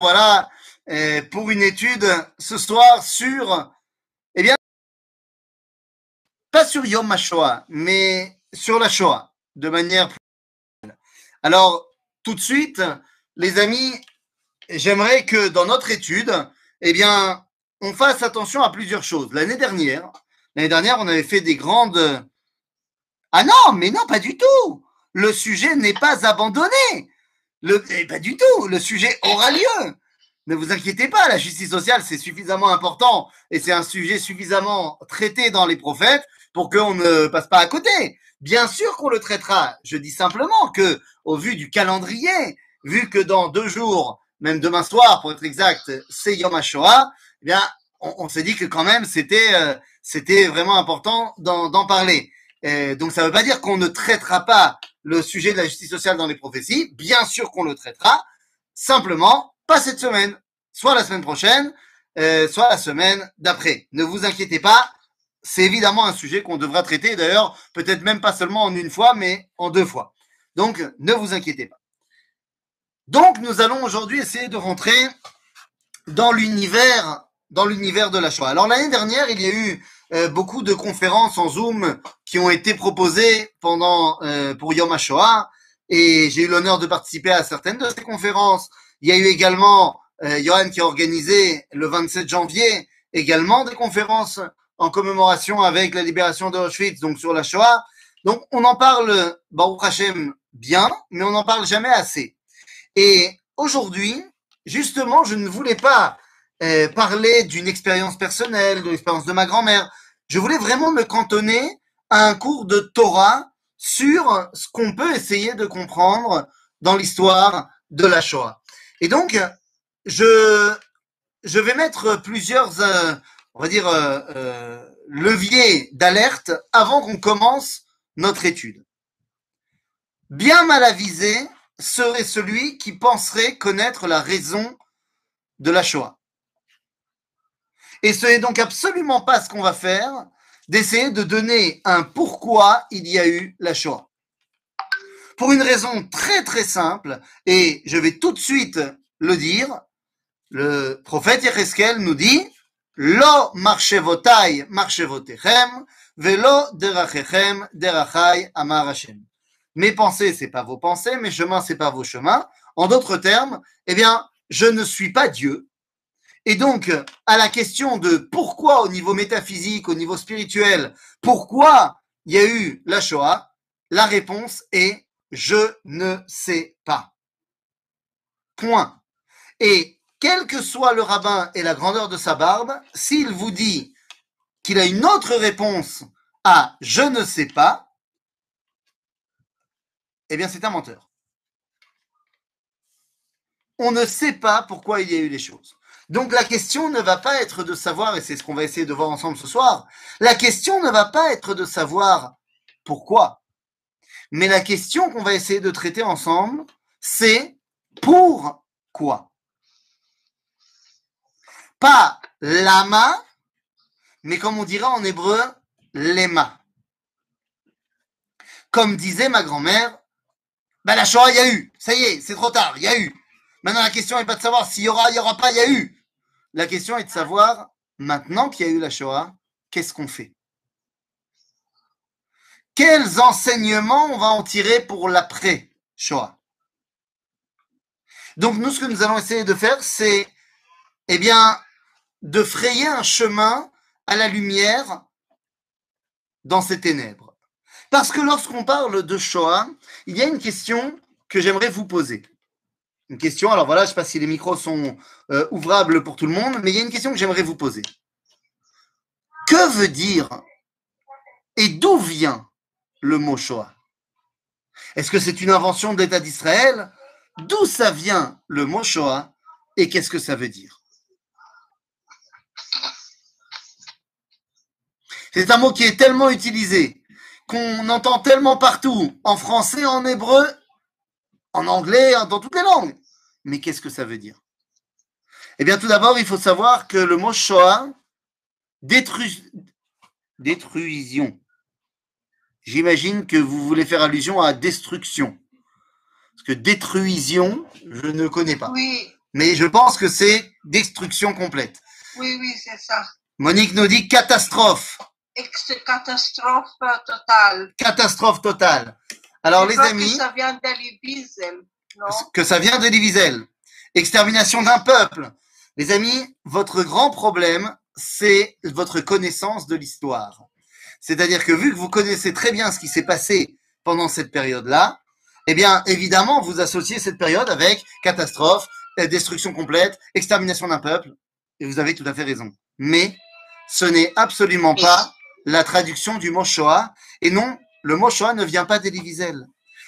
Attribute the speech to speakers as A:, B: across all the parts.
A: voilà, euh, pour une étude ce soir sur, eh bien, pas sur Yom HaShoah, mais sur la Shoah, de manière plus. Alors, tout de suite, les amis, j'aimerais que dans notre étude, eh bien, on fasse attention à plusieurs choses. L'année dernière, l'année dernière, on avait fait des grandes. Ah non, mais non, pas du tout. Le sujet n'est pas abandonné. Le, eh, pas du tout. Le sujet aura lieu. Ne vous inquiétez pas, la justice sociale, c'est suffisamment important et c'est un sujet suffisamment traité dans les prophètes pour qu'on ne passe pas à côté. Bien sûr qu'on le traitera. Je dis simplement que, au vu du calendrier, vu que dans deux jours, même demain soir, pour être exact, c'est Yom HaShoah, eh bien, on, s'est dit que quand même, c'était, euh, c'était vraiment important d'en, parler. Euh, donc, ça ne veut pas dire qu'on ne traitera pas le sujet de la justice sociale dans les prophéties. Bien sûr qu'on le traitera. Simplement, pas cette semaine, soit la semaine prochaine, euh, soit la semaine d'après. Ne vous inquiétez pas, c'est évidemment un sujet qu'on devra traiter, d'ailleurs, peut-être même pas seulement en une fois, mais en deux fois. Donc, ne vous inquiétez pas. Donc, nous allons aujourd'hui essayer de rentrer dans l'univers, dans l'univers de la Shoah. Alors, l'année dernière, il y a eu euh, beaucoup de conférences en Zoom qui ont été proposées pendant, euh, pour Yom HaShoah, et j'ai eu l'honneur de participer à certaines de ces conférences. Il y a eu également euh, Johan qui a organisé le 27 janvier également des conférences en commémoration avec la libération d'Auschwitz, donc sur la Shoah. Donc on en parle, Baruch Hashem, bien, mais on n'en parle jamais assez. Et aujourd'hui, justement, je ne voulais pas euh, parler d'une expérience personnelle, de l'expérience de ma grand-mère. Je voulais vraiment me cantonner à un cours de Torah sur ce qu'on peut essayer de comprendre dans l'histoire de la Shoah. Et donc, je, je vais mettre plusieurs, euh, on va dire, euh, euh, leviers d'alerte avant qu'on commence notre étude. Bien mal avisé serait celui qui penserait connaître la raison de la Shoah. Et ce n'est donc absolument pas ce qu'on va faire, d'essayer de donner un pourquoi il y a eu la Shoah. Pour une raison très très simple, et je vais tout de suite le dire, le prophète Yecheskel nous dit Lo marchevotai marchevotechem, velo derachechem derachai. Mes pensées, c'est pas vos pensées, mes chemins, c'est pas vos chemins. En d'autres termes, eh bien, je ne suis pas Dieu. Et donc, à la question de pourquoi au niveau métaphysique, au niveau spirituel, pourquoi il y a eu la Shoah, la réponse est je ne sais pas. Point. Et quel que soit le rabbin et la grandeur de sa barbe, s'il vous dit qu'il a une autre réponse à je ne sais pas, eh bien c'est un menteur. On ne sait pas pourquoi il y a eu les choses. Donc la question ne va pas être de savoir, et c'est ce qu'on va essayer de voir ensemble ce soir, la question ne va pas être de savoir pourquoi. Mais la question qu'on va essayer de traiter ensemble, c'est pourquoi. Pas lama, mais comme on dira en hébreu, lema. Comme disait ma grand-mère, ben la Shoah, il y a eu. Ça y est, c'est trop tard, il y a eu. Maintenant, la question n'est pas de savoir s'il y aura, il n'y aura pas, il y a eu. La question est de savoir, maintenant qu'il y a eu la Shoah, qu'est-ce qu'on fait? Quels enseignements on va en tirer pour l'après-Shoah Donc, nous, ce que nous allons essayer de faire, c'est, eh bien, de frayer un chemin à la lumière dans ces ténèbres. Parce que lorsqu'on parle de Shoah, il y a une question que j'aimerais vous poser. Une question, alors voilà, je ne sais pas si les micros sont euh, ouvrables pour tout le monde, mais il y a une question que j'aimerais vous poser. Que veut dire et d'où vient le mot Shoah? Est-ce que c'est une invention de l'État d'Israël? D'où ça vient le mot Shoah? Et qu'est-ce que ça veut dire? C'est un mot qui est tellement utilisé, qu'on entend tellement partout, en français, en hébreu, en anglais, dans toutes les langues. Mais qu'est-ce que ça veut dire? Eh bien, tout d'abord, il faut savoir que le mot Shoah, détru... détruision. J'imagine que vous voulez faire allusion à destruction. Parce que détruision, je ne connais pas.
B: Oui,
A: Mais je pense que c'est destruction complète.
B: Oui, oui, c'est ça.
A: Monique nous dit catastrophe.
B: Ex catastrophe totale.
A: Catastrophe totale. Alors, les amis,
B: Que ça vient d'Elie Wiesel, non?
A: que ça vient d'Elie Wiesel. Extermination d'un peuple. Les amis, votre grand problème, c'est votre connaissance de l'histoire. C'est-à-dire que vu que vous connaissez très bien ce qui s'est passé pendant cette période-là, eh bien, évidemment, vous associez cette période avec catastrophe, euh, destruction complète, extermination d'un peuple, et vous avez tout à fait raison. Mais ce n'est absolument pas la traduction du mot Shoah, et non, le mot Shoah ne vient pas d'Elie.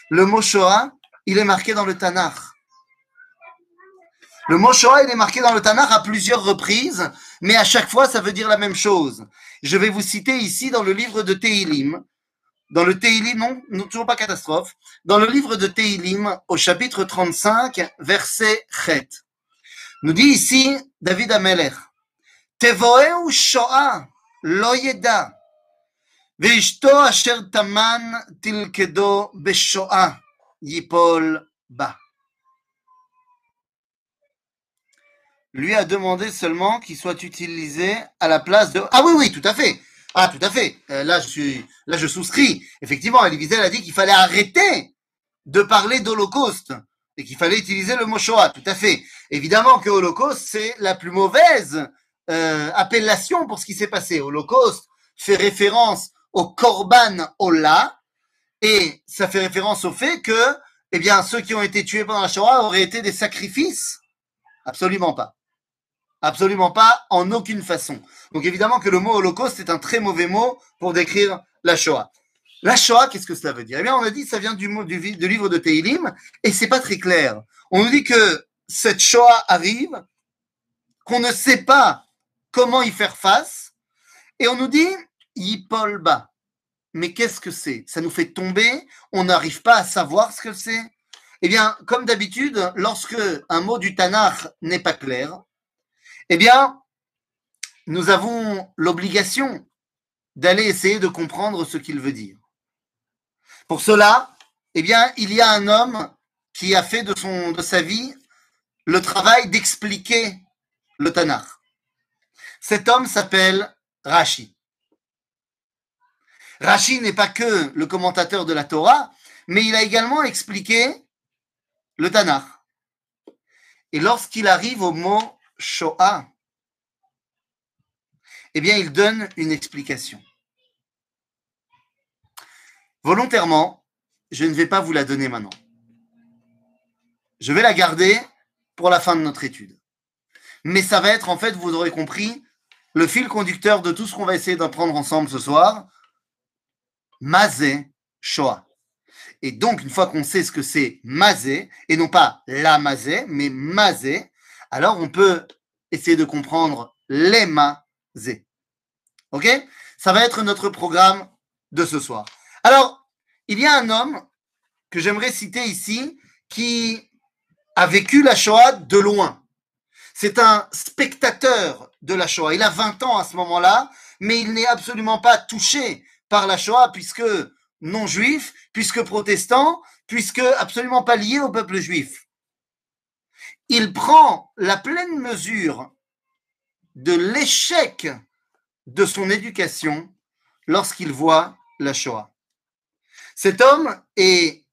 A: Le mot Shoah, il est marqué dans le Tanakh. Le mot Shoah, il est marqué dans le Tanakh à plusieurs reprises, mais à chaque fois, ça veut dire la même chose. Je vais vous citer ici dans le livre de Tehilim, dans le Tehilim, non, non, toujours pas catastrophe, dans le livre de Tehilim, au chapitre 35, verset Chet. Nous dit ici David Amelech, Tevoeu Shoah, lo yeda, ואשתו אשר טמן תלכדו בשואה ייפול בה. Lui a demandé seulement qu'il soit utilisé à la place de... Ah oui, oui, tout à fait. Ah, tout à fait. Euh, là, je suis, là, je souscris. Effectivement, Elie Wiesel a dit qu'il fallait arrêter de parler d'Holocauste et qu'il fallait utiliser le mot Shoah. Tout à fait. Évidemment que Holocauste, c'est la plus mauvaise euh, appellation pour ce qui s'est passé. Holocauste fait référence au Korban Ola et ça fait référence au fait que, eh bien, ceux qui ont été tués pendant la Shoah auraient été des sacrifices. Absolument pas. Absolument pas, en aucune façon. Donc évidemment que le mot holocauste est un très mauvais mot pour décrire la Shoah. La Shoah, qu'est-ce que cela veut dire? Eh bien, on a dit ça vient du mot du, livre de Teilim et c'est pas très clair. On nous dit que cette Shoah arrive, qu'on ne sait pas comment y faire face, et on nous dit Yipol ba. Mais qu'est-ce que c'est? Ça nous fait tomber, on n'arrive pas à savoir ce que c'est. Eh bien, comme d'habitude, lorsque un mot du Tanakh n'est pas clair, eh bien, nous avons l'obligation d'aller essayer de comprendre ce qu'il veut dire. Pour cela, eh bien, il y a un homme qui a fait de, son, de sa vie le travail d'expliquer le Tanakh. Cet homme s'appelle Rashi. Rashi n'est pas que le commentateur de la Torah, mais il a également expliqué le Tanakh. Et lorsqu'il arrive au mot Shoah, eh bien, il donne une explication. Volontairement, je ne vais pas vous la donner maintenant. Je vais la garder pour la fin de notre étude. Mais ça va être, en fait, vous aurez compris, le fil conducteur de tout ce qu'on va essayer d'apprendre ensemble ce soir. Mazé Shoah. Et donc, une fois qu'on sait ce que c'est Mazé, et non pas la Mazé, mais Mazé, alors on peut essayer de comprendre les Mazé. Ok? Ça va être notre programme de ce soir. Alors, il y a un homme que j'aimerais citer ici qui a vécu la Shoah de loin. C'est un spectateur de la Shoah. Il a 20 ans à ce moment-là, mais il n'est absolument pas touché par la Shoah puisque non juif, puisque protestant, puisque absolument pas lié au peuple juif. Il prend la pleine mesure de l'échec de son éducation lorsqu'il voit la Shoah. Cet homme est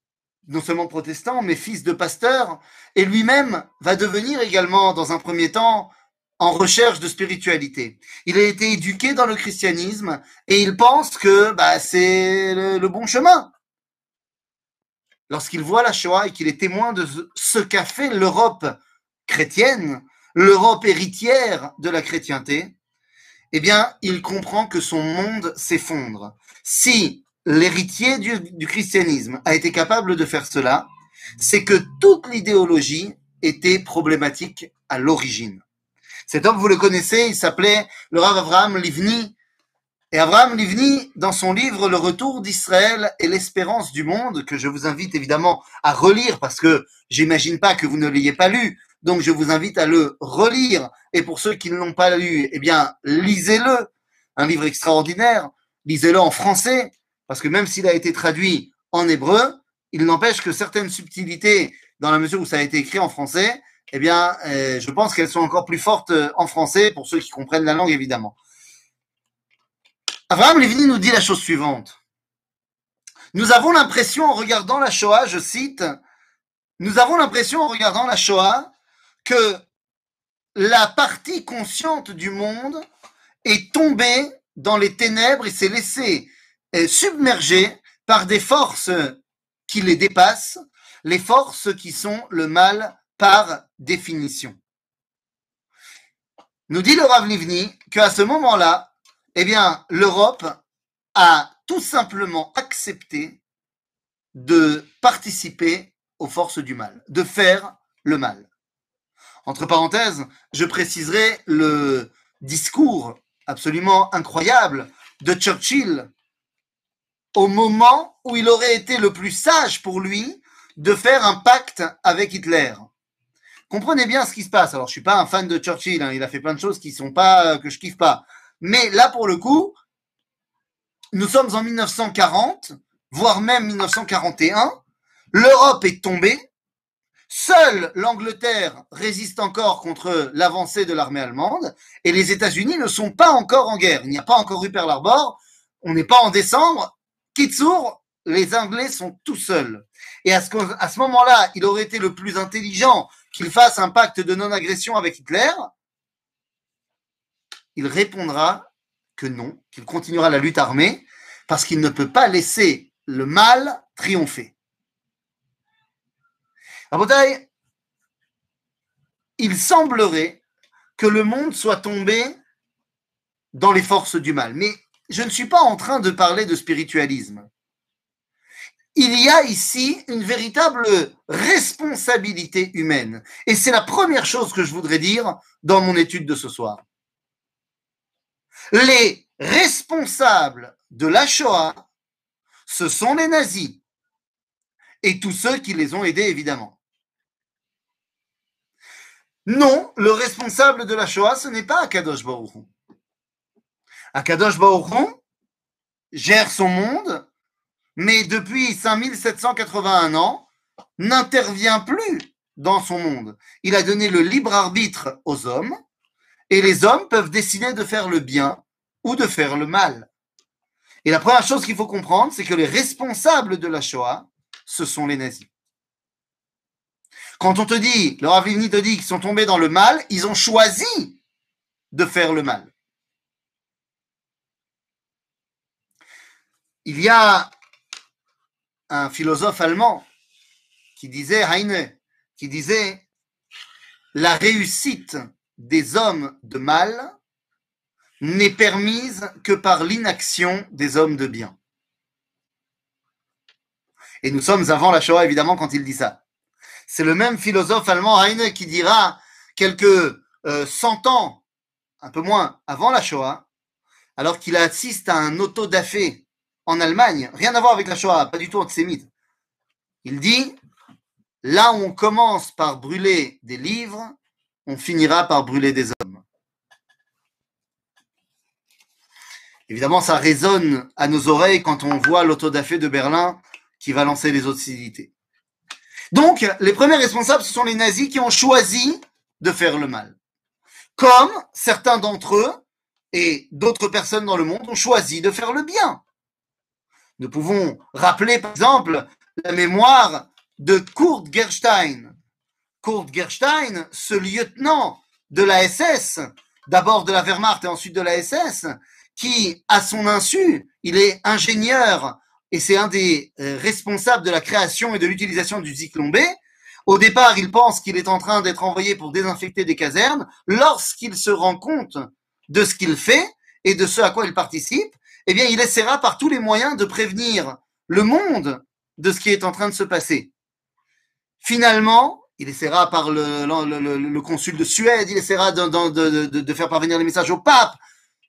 A: non seulement protestant, mais fils de pasteur, et lui-même va devenir également, dans un premier temps, en recherche de spiritualité. Il a été éduqué dans le christianisme et il pense que bah, c'est le, bon chemin. Lorsqu'il voit la Shoah et qu'il est témoin de ce qu'a fait l'Europe chrétienne, l'Europe héritière de la chrétienté, eh bien, il comprend que son monde s'effondre. Si l'héritier du christianisme a été capable de faire cela, c'est que toute l'idéologie était problématique à l'origine. Cet homme, vous le connaissez, il s'appelait le Rav Avraham Livni. Et Avraham Livni, dans son livre Le retour d'Israël et l'espérance du monde, que je vous invite évidemment à relire parce que j'imagine pas que vous ne l'ayez pas lu, donc je vous invite à le relire. Et pour ceux qui ne l'ont pas lu, eh bien, lisez-le. Un livre extraordinaire. Lisez-le en français, parce que même s'il a été traduit en hébreu, il n'empêche que certaines subtilités, dans la mesure où ça a été écrit en français, eh bien, euh, je pense qu'elles sont encore plus fortes euh, en français, pour ceux qui comprennent la langue, évidemment. Abraham Lévini nous dit la chose suivante. Nous avons l'impression, en regardant la Shoah, je cite, nous avons l'impression, en regardant la Shoah, que la partie consciente du monde est tombée dans les ténèbres et s'est laissée euh, submerger par des forces qui les dépassent, les forces qui sont le mal par définition. Nous dit le Rav Livni qu'à ce moment-là, eh bien, l'Europe a tout simplement accepté de participer aux forces du mal, de faire le mal. Entre parenthèses, je préciserai le discours absolument incroyable de Churchill au moment où il aurait été le plus sage pour lui de faire un pacte avec Hitler. Comprenez bien ce qui se passe. Alors, je suis pas un fan de Churchill, hein. il a fait plein de choses qui sont pas que je kiffe pas. Mais là, pour le coup, nous sommes en 1940, voire même 1941. L'Europe est tombée. Seule l'Angleterre résiste encore contre l'avancée de l'armée allemande et les États-Unis ne sont pas encore en guerre. Il n'y a pas encore eu Pearl Harbor. On n'est pas en décembre. Kitsour, les Anglais sont tout seuls. Et à ce moment-là, il aurait été le plus intelligent qu'il fasse un pacte de non-agression avec Hitler. Il répondra que non, qu'il continuera la lutte armée parce qu'il ne peut pas laisser le mal triompher. Rabotai, il semblerait que le monde soit tombé dans les forces du mal. Mais je ne suis pas en train de parler de spiritualisme. Il y a ici une véritable responsabilité humaine. Et c'est la première chose que je voudrais dire dans mon étude de ce soir. Les responsables de la Shoah, ce sont les nazis et tous ceux qui les ont aidés, évidemment. Non, le responsable de la Shoah, ce n'est pas Akadosh Baruch Hu. Akadosh Baruch Hu gère son monde, mais depuis 5781 ans, n'intervient plus dans son monde. Il a donné le libre arbitre aux hommes, et les hommes peuvent décider de faire le bien ou de faire le mal. Et la première chose qu'il faut comprendre, c'est que les responsables de la Shoah, ce sont les nazis. Quand on te dit, le Ravlini te dit qu'ils sont tombés dans le mal, ils ont choisi de faire le mal. Il y a un philosophe allemand qui disait, Heine, qui disait, la réussite des hommes de mal n'est permise que par l'inaction des hommes de bien. Et nous sommes avant la Shoah, évidemment, quand il dit ça. C'est le même philosophe allemand Heine qui dira quelques euh, cent ans, un peu moins, avant la Shoah, alors qu'il assiste à un auto-da-fé en Allemagne, rien à voir avec la Shoah, pas du tout antisémite. Il dit, là où on commence par brûler des livres, on finira par brûler des hommes. Évidemment, ça résonne à nos oreilles quand on voit l'autodafé de Berlin qui va lancer les hostilités. Donc, les premiers responsables, ce sont les nazis qui ont choisi de faire le mal. Comme certains d'entre eux et d'autres personnes dans le monde ont choisi de faire le bien. Nous pouvons rappeler, par exemple, la mémoire de Kurt Gerstein. Kurt Gerstein, ce lieutenant de la SS, d'abord de la Wehrmacht et ensuite de la SS, qui, à son insu, il est ingénieur et c'est un des euh, responsables de la création et de l'utilisation du Zyklon B. Au départ, il pense qu'il est en train d'être envoyé pour désinfecter des casernes. Lorsqu'il se rend compte de ce qu'il fait et de ce à quoi il participe, eh bien, il essaiera par tous les moyens de prévenir le monde de ce qui est en train de se passer. Finalement, il essaiera par le, consul de Suède, il essaiera de, faire parvenir les messages au pape.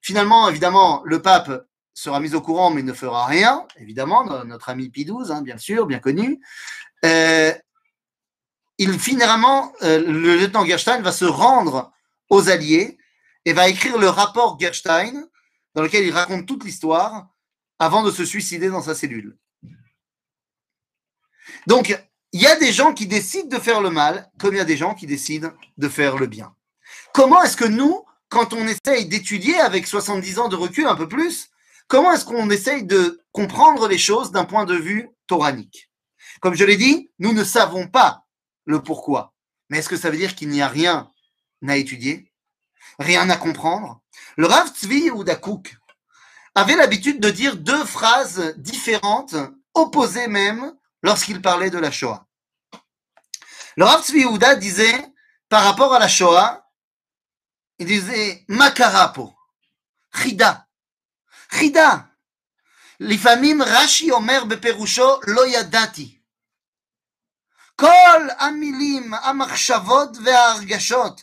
A: Finalement, évidemment, le pape sera mis au courant, mais ne fera rien, évidemment, notre ami P12, hein, bien sûr, bien connu. Euh, il finalement, euh, le lieutenant Gerstein va se rendre aux Alliés et va écrire le rapport Gerstein, dans lequel il raconte toute l'histoire, avant de se suicider dans sa cellule. Donc, il y a des gens qui décident de faire le mal, comme il y a des gens qui décident de faire le bien. Comment est-ce que nous, quand on essaye d'étudier avec 70 ans de recul, un peu plus, comment est-ce qu'on essaye de comprendre les choses d'un point de vue toranique? Comme je l'ai dit, nous ne savons pas le pourquoi. Mais est-ce que ça veut dire qu'il n'y a rien à étudier? Rien à comprendre? Le Rav Tzvi ou Dakouk avait l'habitude de dire deux phrases différentes, opposées même, lorsqu'il parlait de la Shoah. Le Rav Tzvi Yehuda disait, par rapport à la Shoah, il disait Makarapo, Chida, Chida. לפעמים רש"י אומר בפירושו לא ידעתי. כל המילים, המחשבות וההרגשות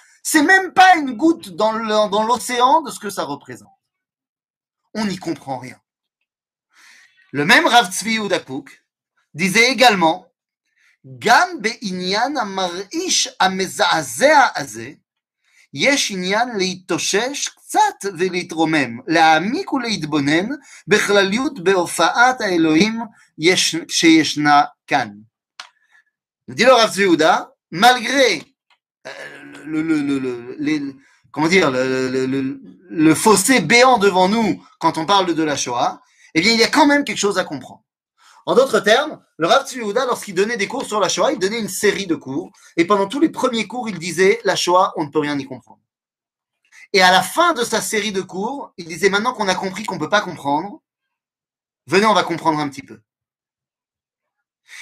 A: c'est même pas une goutte dans l'océan de ce que ça représente. On n'y comprend rien. Le même Rav Tzvi Yehuda Kouk disait également, גם בעניין המרעיש המזעזע הזה, יש עניין להתאושש קצת ולהתרומם, להעמיק ולהתבונן בכלליות בהופעת האלוהים יש, שישנה כאן. dit le Rav Yehuda, malgré le, le, le, le, comment dire, le, fossé béant devant nous quand on parle de la Shoah, eh bien, il y a quand même quelque chose à comprendre. En d'autres termes, le Rav Tzviouda, lorsqu'il donnait des cours sur la Shoah, il donnait une série de cours. Et pendant tous les premiers cours, il disait La Shoah, on ne peut rien y comprendre. Et à la fin de sa série de cours, il disait Maintenant qu'on a compris qu'on ne peut pas comprendre, venez, on va comprendre un petit peu.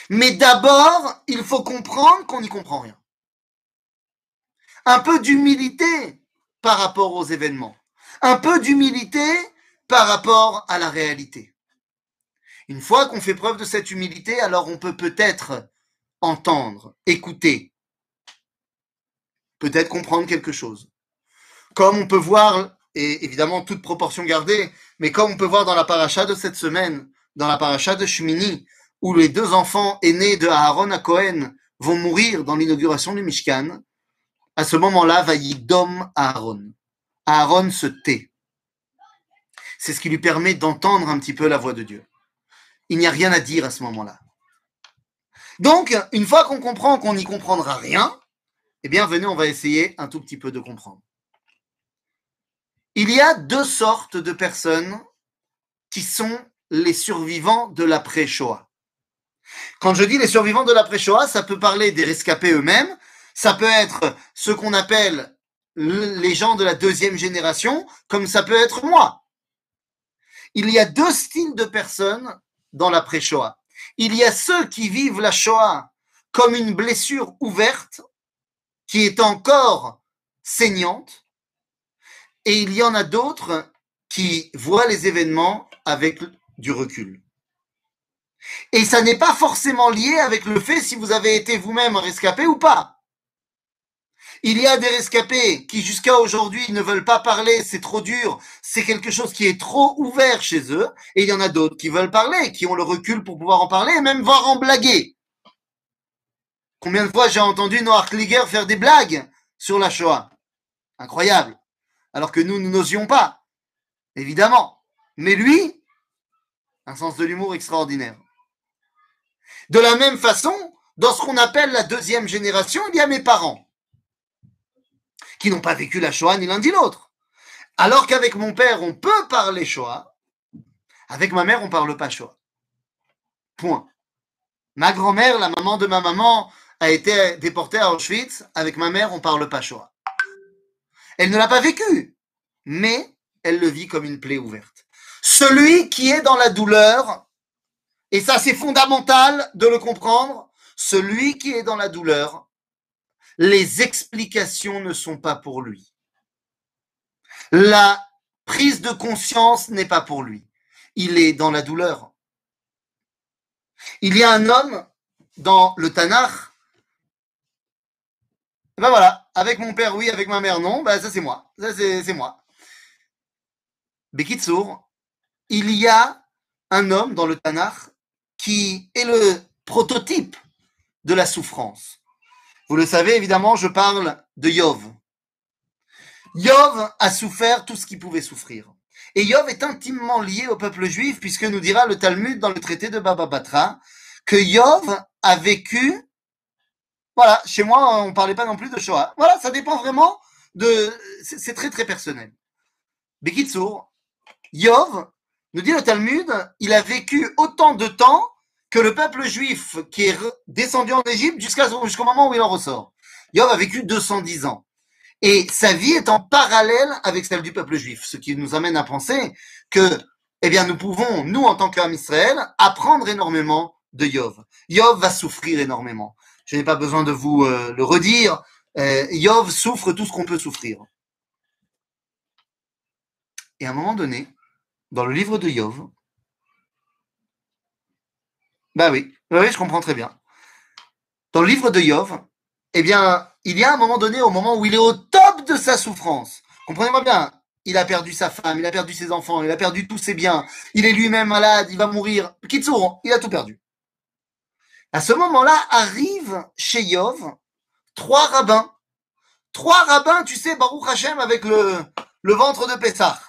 A: Mais d'abord, il faut comprendre qu'on n'y comprend rien. Un peu d'humilité par rapport aux événements. Un peu d'humilité par rapport à la réalité. Une fois qu'on fait preuve de cette humilité, alors on peut peut-être entendre, écouter, peut-être comprendre quelque chose. Comme on peut voir, et évidemment toute proportion gardée, mais comme on peut voir dans la paracha de cette semaine, dans la paracha de Shmini, où les deux enfants aînés de Aaron à Cohen vont mourir dans l'inauguration du Mishkan, à ce moment-là, va Yidom Aaron. Aaron se tait. C'est ce qui lui permet d'entendre un petit peu la voix de Dieu il n'y a rien à dire à ce moment-là. Donc, une fois qu'on comprend qu'on n'y comprendra rien, eh bien, venez, on va essayer un tout petit peu de comprendre. Il y a deux sortes de personnes qui sont les survivants de l'après-Shoah. Quand je dis les survivants de l'après-Shoah, ça peut parler des rescapés eux-mêmes, ça peut être ce qu'on appelle les gens de la deuxième génération, comme ça peut être moi. Il y a deux styles de personnes dans l'après-Shoah. Il y a ceux qui vivent la Shoah comme une blessure ouverte qui est encore saignante, et il y en a d'autres qui voient les événements avec du recul. Et ça n'est pas forcément lié avec le fait si vous avez été vous-même rescapé ou pas. Il y a des rescapés qui jusqu'à aujourd'hui ne veulent pas parler, c'est trop dur, c'est quelque chose qui est trop ouvert chez eux, et il y en a d'autres qui veulent parler, qui ont le recul pour pouvoir en parler et même voir en blaguer. Combien de fois j'ai entendu Noah Kliger faire des blagues sur la Shoah? Incroyable. Alors que nous, nous n'osions pas, évidemment. Mais lui, un sens de l'humour extraordinaire. De la même façon, dans ce qu'on appelle la deuxième génération, il y a mes parents qui n'ont pas vécu la Shoah ni l'un ni l'autre. Alors qu'avec mon père, on peut parler Shoah, avec ma mère, on ne parle pas Shoah. Point. Ma grand-mère, la maman de ma maman, a été déportée à Auschwitz. Avec ma mère, on ne parle pas Shoah. Elle ne l'a pas vécu, mais elle le vit comme une plaie ouverte. Celui qui est dans la douleur, et ça c'est fondamental de le comprendre, celui qui est dans la douleur les explications ne sont pas pour lui. La prise de conscience n'est pas pour lui. Il est dans la douleur. Il y a un homme dans le Tanakh, ben voilà, avec mon père, oui, avec ma mère, non, ben ça c'est moi. Ça c'est moi. Bekitsour, il y a un homme dans le Tanakh qui est le prototype de la souffrance. Vous le savez, évidemment, je parle de Yov. Yov a souffert tout ce qu'il pouvait souffrir. Et Yov est intimement lié au peuple juif, puisque nous dira le Talmud dans le traité de Baba Batra, que Yov a vécu, voilà, chez moi, on ne parlait pas non plus de Shoah. Voilà, ça dépend vraiment de, c'est très très personnel. Bekitsour, Yov, nous dit le Talmud, il a vécu autant de temps que le peuple juif qui est descendu en Égypte jusqu'au moment où il en ressort. Yov a vécu 210 ans. Et sa vie est en parallèle avec celle du peuple juif, ce qui nous amène à penser que, eh bien, nous pouvons, nous, en tant qu'homme Israël, apprendre énormément de Yov. Yov va souffrir énormément. Je n'ai pas besoin de vous euh, le redire. Euh, Yov souffre tout ce qu'on peut souffrir. Et à un moment donné, dans le livre de Yov, bah oui, bah oui, je comprends très bien. Dans le livre de Yov, eh bien, il y a un moment donné, au moment où il est au top de sa souffrance. Comprenez-moi bien, il a perdu sa femme, il a perdu ses enfants, il a perdu tous ses biens, il est lui-même malade, il va mourir. Kitsour, il a tout perdu. À ce moment-là, arrivent chez Yov trois rabbins. Trois rabbins, tu sais, Baruch Hashem, avec le, le ventre de Pessah.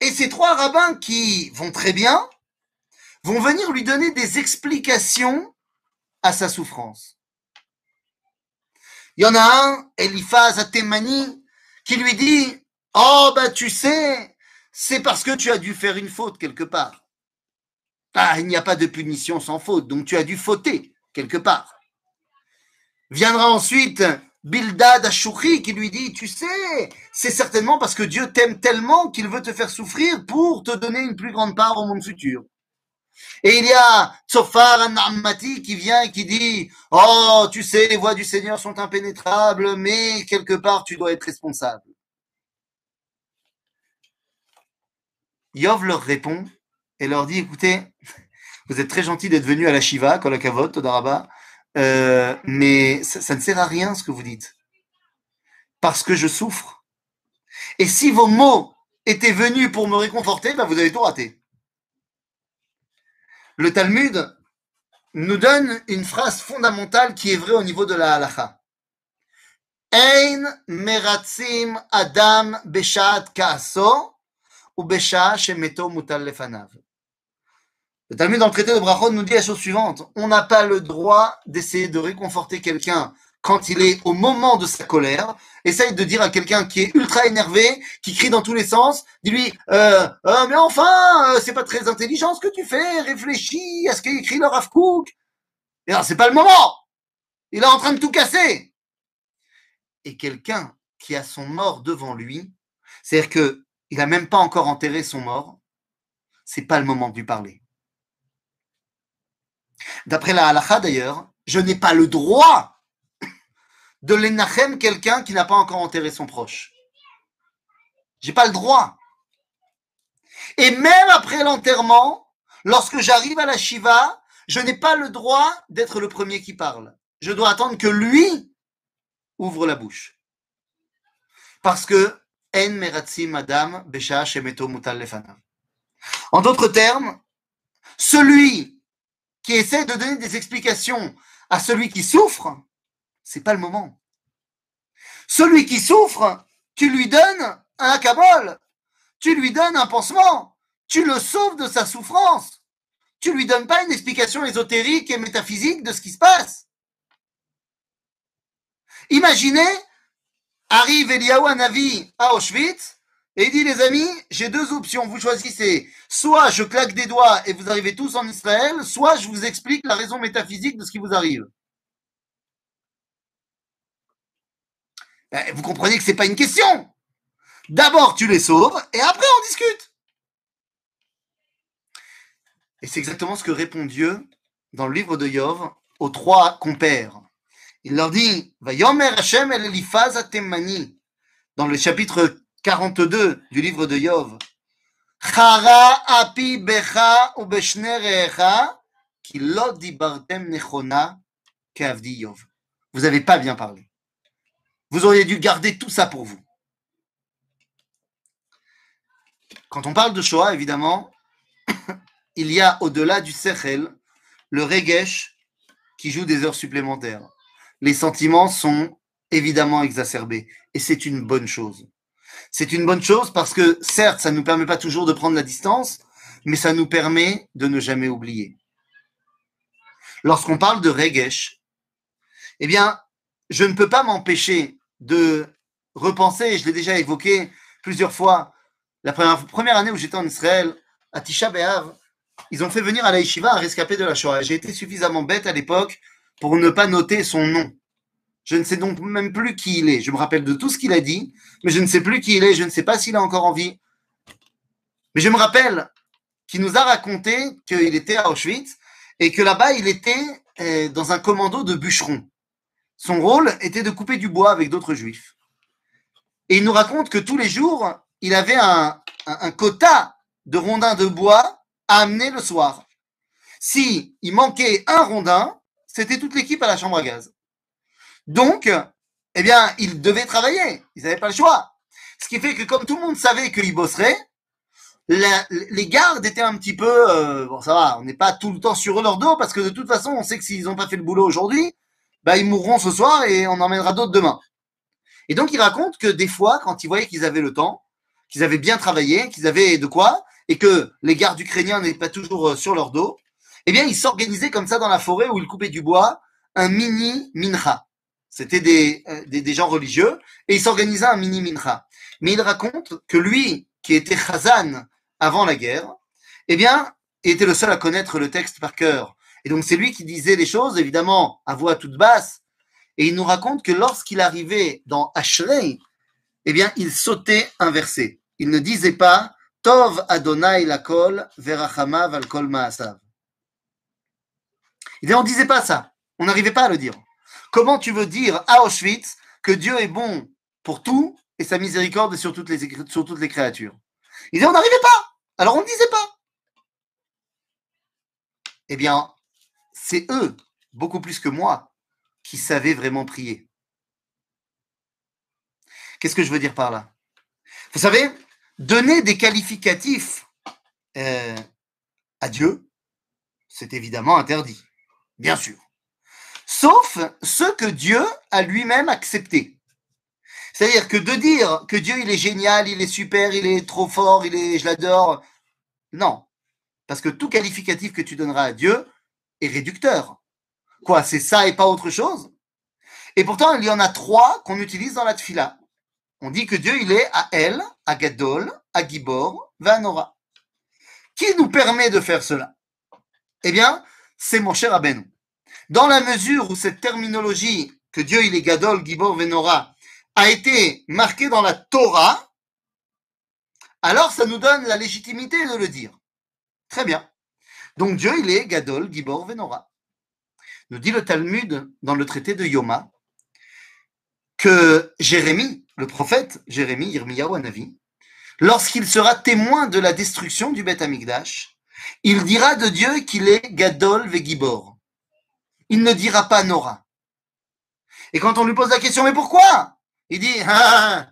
A: Et ces trois rabbins qui vont très bien, vont venir lui donner des explications à sa souffrance. Il y en a un, Eliphaz Atemani, qui lui dit Oh, ben tu sais, c'est parce que tu as dû faire une faute quelque part. Ah, il n'y a pas de punition sans faute, donc tu as dû fauter quelque part. Viendra ensuite Bildad Ashouchi qui lui dit Tu sais, c'est certainement parce que Dieu t'aime tellement qu'il veut te faire souffrir pour te donner une plus grande part au monde futur. Et il y a Tsofar Nammati qui vient et qui dit Oh, tu sais, les voies du Seigneur sont impénétrables, mais quelque part tu dois être responsable. Yov leur répond et leur dit Écoutez, vous êtes très gentil d'être venu à la Shiva, Kolakavot, Todaraba, euh, mais ça, ça ne sert à rien ce que vous dites. Parce que je souffre. Et si vos mots étaient venus pour me réconforter, ben vous avez tout raté le Talmud nous donne une phrase fondamentale qui est vraie au niveau de la halacha. Meratzim adam ou mutal. Le Talmud dans le traité de Brachot nous dit la chose suivante. On n'a pas le droit d'essayer de réconforter quelqu'un quand il est au moment de sa colère, essaye de dire à quelqu'un qui est ultra énervé, qui crie dans tous les sens, dis-lui euh, euh, mais enfin, euh, c'est pas très intelligent ce que tu fais, réfléchis à ce qu'écrit le Rav Kook. Et alors, c'est pas le moment. Il est en train de tout casser. Et quelqu'un qui a son mort devant lui, c'est-à-dire que il a même pas encore enterré son mort, c'est pas le moment de lui parler. D'après la halakha d'ailleurs, je n'ai pas le droit de l'énachem quelqu'un qui n'a pas encore enterré son proche. J'ai pas le droit. Et même après l'enterrement, lorsque j'arrive à la Shiva, je n'ai pas le droit d'être le premier qui parle. Je dois attendre que lui ouvre la bouche. Parce que en meratzi madame besha shemeto mutal lefanav. En d'autres termes, celui qui essaie de donner des explications à celui qui souffre, c'est pas le moment. Celui qui souffre, tu lui donnes un cabol, tu lui donnes un pansement, tu le sauves de sa souffrance. Tu lui donnes pas une explication ésotérique et métaphysique de ce qui se passe. Imaginez, arrive Eliyahu Navi à Auschwitz et il dit les amis, j'ai deux options, vous choisissez. Soit je claque des doigts et vous arrivez tous en Israël, soit je vous explique la raison métaphysique de ce qui vous arrive. Eh, vous comprenez que ce n'est pas une question. D'abord, tu les sauves et après, on discute. Et c'est exactement ce que répond Dieu dans le livre de Yov aux trois compères. Il leur dit dans le chapitre 42 du livre de Yov. Vous n'avez pas bien parlé. Vous auriez dû garder tout ça pour vous. Quand on parle de Shoah, évidemment, il y a au-delà du Sechel le Regesh qui joue des heures supplémentaires. Les sentiments sont évidemment exacerbés et c'est une bonne chose. C'est une bonne chose parce que certes, ça ne nous permet pas toujours de prendre la distance, mais ça nous permet de ne jamais oublier. Lorsqu'on parle de Regesh, eh bien, je ne peux pas m'empêcher de repenser, je l'ai déjà évoqué plusieurs fois, la première, année où j'étais en Israël, à Tisha B'Av, ils ont fait venir à la Yeshiva un rescapé de la Shoah. J'ai été suffisamment bête à l'époque pour ne pas noter son nom. Je ne sais donc même plus qui il est. Je me rappelle de tout ce qu'il a dit, mais je ne sais plus qui il est. Je ne sais pas s'il est encore en vie. Mais je me rappelle qu'il nous a raconté qu'il était à Auschwitz et que là-bas, il était euh, dans un commando de bûcherons. Son rôle était de couper du bois avec d'autres juifs. Et il nous raconte que tous les jours, il avait un, quota de rondins de bois à amener le soir. Si il manquait un rondin, c'était toute l'équipe à la chambre à gaz. Donc, eh bien, ils devaient travailler. Ils n'avaient pas le choix. Ce qui fait que comme tout le monde savait qu'ils bosseraient, la- les gardes étaient un petit peu, euh, bon ça va, on n'est pas tout le temps sur leur dos parce que de toute façon, on sait que s'ils n'ont pas fait le boulot aujourd'hui, bah, ils mourront ce soir et on emmènera d'autres demain. Et donc, il raconte que des fois, quand ils voyaient qu'ils avaient le temps, qu'ils avaient bien travaillé, qu'ils avaient de quoi, et que les gardes ukrainiens n'étaient pas toujours euh, sur leur dos, eh bien, ils s'organisaient comme ça dans la forêt où ils coupaient du bois, un mini mincha. C'était des, euh, des, des gens religieux, et ils s'organisaient un mini mincha. Mais il raconte que lui, qui était Chazan avant la guerre, eh bien, était le seul à connaître le texte par cœur. Et donc, c'est lui qui disait les choses, évidemment, à voix toute basse. Et il nous raconte que lorsqu'il arrivait dans Ashrei, eh bien, il sautait un verset. Il ne disait pas Tov Adonai lakol verachamav al kol maasav. Il dit, on ne disait pas ça. On n'arrivait pas à le dire. Comment tu veux dire à Auschwitz que Dieu est bon pour tout et sa miséricorde est sur toutes les, sur toutes les créatures? Il dit, on n'arrivait pas. Alors on ne disait pas. Eh bien, c'est eux, beaucoup plus que moi, qui savaient vraiment prier. Qu'est-ce que je veux dire par là? Vous savez, donner des qualificatifs euh, à Dieu, c'est évidemment interdit, bien sûr. Sauf ce que Dieu a lui-même accepté. C'est-à-dire que de dire que Dieu il est génial, il est super, il est trop fort, il est, je l'adore, non. Parce que tout qualificatif que tu donneras à Dieu est réducteur. Quoi, c'est ça et pas autre chose? Et pourtant, il y en a trois qu'on utilise dans la tfila. On dit que Dieu, il est à El, à Gadol, à Gibor, à Nora. Qui nous permet de faire cela? Eh bien, c'est mon cher Rabbeinu. Dans la mesure où cette terminologie, que Dieu, il est Gadol, Gibor, Venora, a été marquée dans la Torah, alors ça nous donne la légitimité de le dire. Très bien. Donc Dieu, il est Gadol, Gibor, Venora. Nous dit le Talmud dans le traité de Yoma que Jérémie, le prophète Jérémie, Yirmiyahu Hanavi, lorsqu'il sera témoin de la destruction du Beth Amikdash, il dira de Dieu qu'il est Gadol Vegibor. Il ne dira pas Nora. Et quand on lui pose la question, mais pourquoi? Il dit, ah,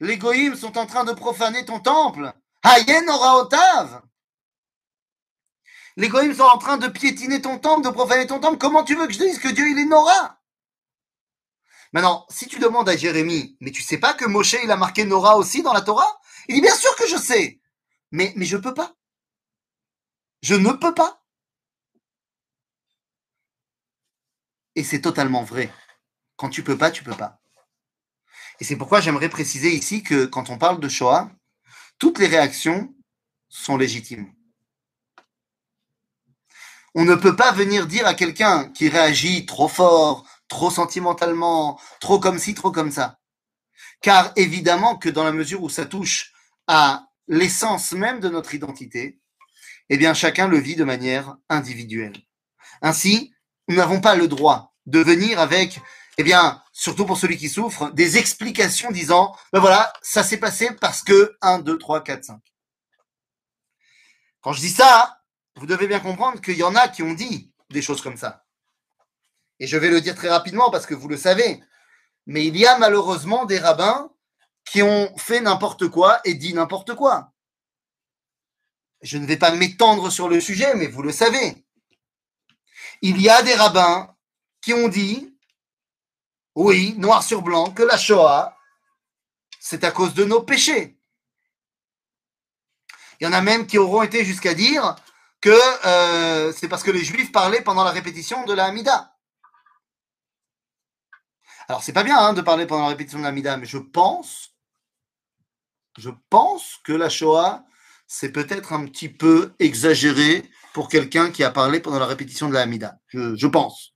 A: les goïms sont en train de profaner ton temple. Hayen Nora Otav. Les goïms sont en train de piétiner ton temple, de profaner ton temple. Comment tu veux que je dise que Dieu, il est Nora? Maintenant, si tu demandes à Jérémie, mais tu sais pas que Moshe, il a marqué Nora aussi dans la Torah? Il dit, bien sûr que je sais, mais, mais je peux pas. Je ne peux pas. Et c'est totalement vrai. Quand tu peux pas, tu peux pas. Et c'est pourquoi j'aimerais préciser ici que quand on parle de Shoah, toutes les réactions sont légitimes. On ne peut pas venir dire à quelqu'un qui réagit trop fort, trop sentimentalement, trop comme ci, trop comme ça. Car évidemment que dans la mesure où ça touche à l'essence même de notre identité, eh bien chacun le vit de manière individuelle. Ainsi, nous n'avons pas le droit de venir avec, eh bien, surtout pour celui qui souffre, des explications disant, ben voilà, ça s'est passé parce que 1, 2, 3, 4, 5. Quand je dis ça, vous devez bien comprendre qu'il y en a qui ont dit des choses comme ça. Et je vais le dire très rapidement parce que vous le savez. Mais il y a malheureusement des rabbins qui ont fait n'importe quoi et dit n'importe quoi. Je ne vais pas m'étendre sur le sujet, mais vous le savez. Il y a des rabbins qui ont dit, oui, noir sur blanc, que la Shoah, c'est à cause de nos péchés. Il y en a même qui auront été jusqu'à dire que euh, c'est parce que les Juifs parlaient pendant la répétition de la Hamida. Alors, c'est pas bien hein, de parler pendant la répétition de la Hamida, mais je pense, que la Shoah, c'est peut-être un petit peu exagéré pour quelqu'un qui a parlé pendant la répétition de la Hamida. Je, pense.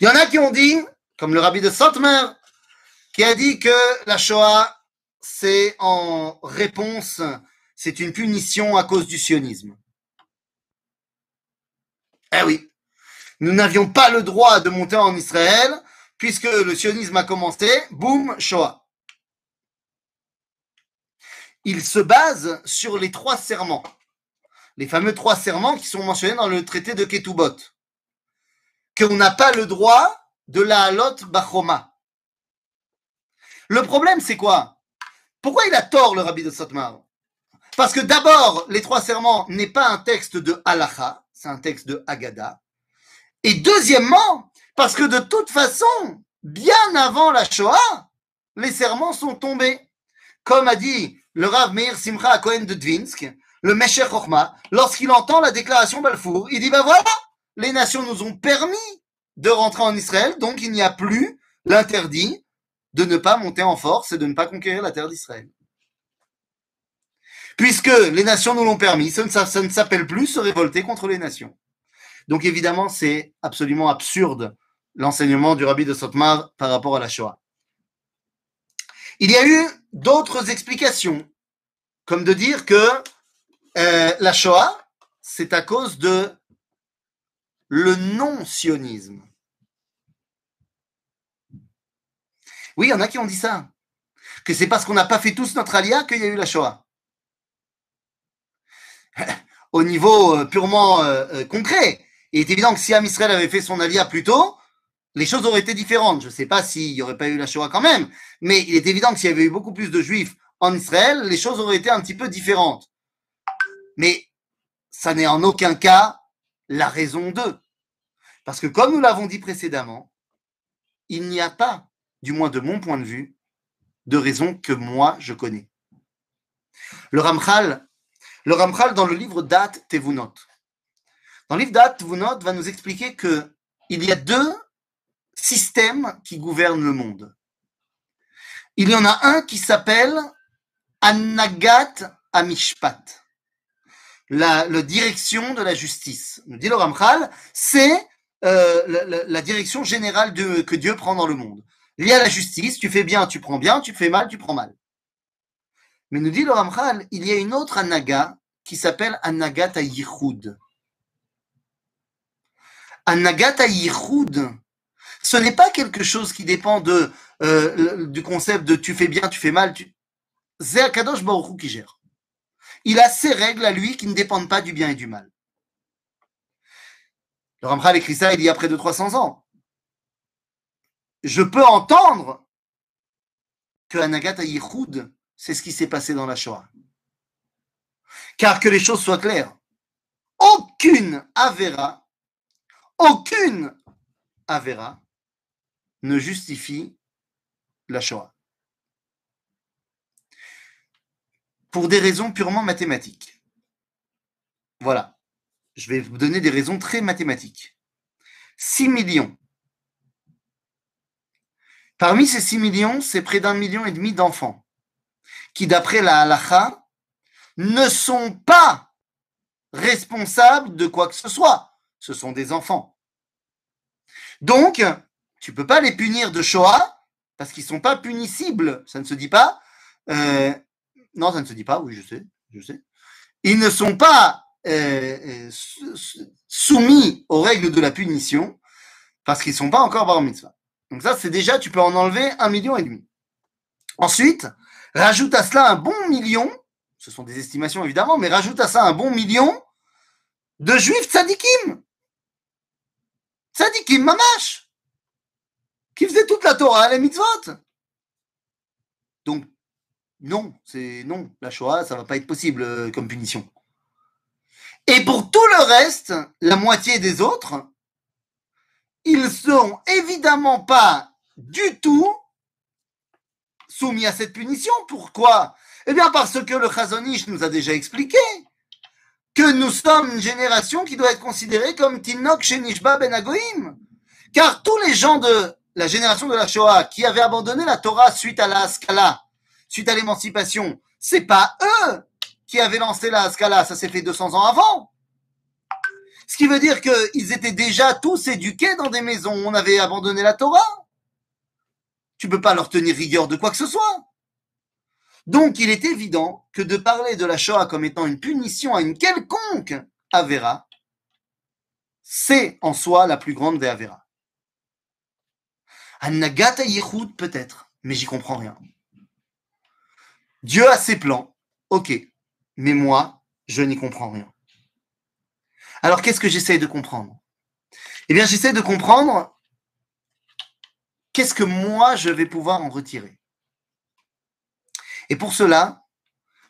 A: Il y en a qui ont dit, comme le rabbi de Sainte-Mère, qui a dit que la Shoah, c'est en réponse, c'est une punition à cause du sionisme. Eh oui, nous n'avions pas le droit de monter en Israël, puisque le sionisme a commencé, boum, Shoah. Il se base sur les trois serments, les fameux trois serments qui sont mentionnés dans le traité de Ketubot, qu'on n'a pas le droit de la halot bachoma. Le problème, c'est quoi? Pourquoi il a tort, le rabbi de Sotmar? Parce que d'abord, les trois serments n'est pas un texte de halacha, c'est un texte de Haggadah. Et deuxièmement, parce que de toute façon, bien avant la Shoah, les serments sont tombés. Comme a dit le Rav Meir Simcha Cohen de Dvinsk, le Mesher Chochma, lorsqu'il entend la déclaration Balfour, il dit, ben voilà, les nations nous ont permis de rentrer en Israël, donc il n'y a plus l'interdit de ne pas monter en force et de ne pas conquérir la terre d'Israël. Puisque les nations nous l'ont permis, ça ne, s'appelle plus se révolter contre les nations. Donc évidemment, c'est absolument absurde l'enseignement du rabbi de Sotmar par rapport à la Shoah. Il y a eu d'autres explications, comme de dire que euh, la Shoah, c'est à cause de le non-sionisme. Oui, il y en a qui ont dit ça. Que c'est parce qu'on n'a pas fait tous notre alia qu'il y a eu la Shoah. Au niveau euh, purement euh, euh, concret, il est évident que si Am Israël avait fait son alia plus tôt, les choses auraient été différentes. Je ne sais pas s'il n'y aurait pas eu la Shoah quand même, mais il est évident que s'il y avait eu beaucoup plus de juifs en Israël, les choses auraient été un petit peu différentes. Mais ça n'est en aucun cas la raison d'eux. Parce que comme nous l'avons dit précédemment, il n'y a pas du moins de mon point de vue, de raisons que moi je connais. Le Ramchal, le Ramchal dans le livre Dat Tevunot. Dans le livre Dat Tevunot va nous expliquer que il y a deux systèmes qui gouvernent le monde. Il y en a un qui s'appelle Anagat Amishpat, la, direction de la justice. Nous dit le Ramchal, c'est euh, la, direction générale que Dieu prend dans le monde lié à la justice, tu fais bien, tu prends bien, tu fais mal, tu prends mal. Mais nous dit le Ramchal, il y a une autre anaga qui s'appelle Anagat Yichud. Anagat Yichud, ce n'est pas quelque chose qui dépend de, euh, du concept de tu fais bien, tu fais mal. Tu... C'est Akadosh Baruch qui gère. Il a ses règles à lui qui ne dépendent pas du bien et du mal. Le Ramchal écrit ça il y a près de 300 ans je peux entendre que Anagat Yichud, c'est ce qui s'est passé dans la Shoah. Car que les choses soient claires, aucune Avera, aucune Avera ne justifie la Shoah. Pour des raisons purement mathématiques. Voilà. Je vais vous donner des raisons très mathématiques. 6 millions Parmi ces 6 millions, c'est près d'un million et demi d'enfants qui, d'après la halacha, ne sont pas responsables de quoi que ce soit. Ce sont des enfants. Donc, tu peux pas les punir de Shoah parce qu'ils sont pas punissables. Ça ne se dit pas. Euh, non, ça ne se dit pas. Oui, je sais, je sais. Ils ne sont pas euh, soumis aux règles de la punition parce qu'ils ne sont pas encore bar mitzvah. Donc ça, c'est déjà, tu peux en enlever un million et demi. Ensuite, rajoute à cela un bon million, ce sont des estimations évidemment, mais rajoute à ça un bon million de juifs tzadikim. Tzadikim mamash. Qui faisaient toute la Torah et les mitzvot. Donc, non, c'est non. La Shoah, ça va pas être possible euh, comme punition. Et pour tout le reste, la moitié des autres, ils sont évidemment pas du tout soumis à cette punition. Pourquoi? Eh bien parce que le Chazonish nous a déjà expliqué que nous sommes une génération qui doit être considérée comme Tinok Shenishba Ben Agoim. Car tous les gens de la génération de la Shoah qui avaient abandonné la Torah suite à la suite à l'émancipation, c'est pas eux qui avaient lancé la Skala, ça s'est fait 200 ans avant. Ce qui veut dire qu'ils étaient déjà tous éduqués dans des maisons où on avait abandonné la Torah. Tu peux pas leur tenir rigueur de quoi que ce soit. Donc, il est évident que de parler de la Shoah comme étant une punition à une quelconque Avera, c'est en soi la plus grande des Avera. Nagata Yehud, peut-être, mais j'y comprends rien. Dieu a ses plans, ok, mais moi, je n'y comprends rien. Alors, qu'est-ce que j'essaie de comprendre? Eh bien, j'essaie de comprendre qu'est-ce que moi, je vais pouvoir en retirer? Et pour cela,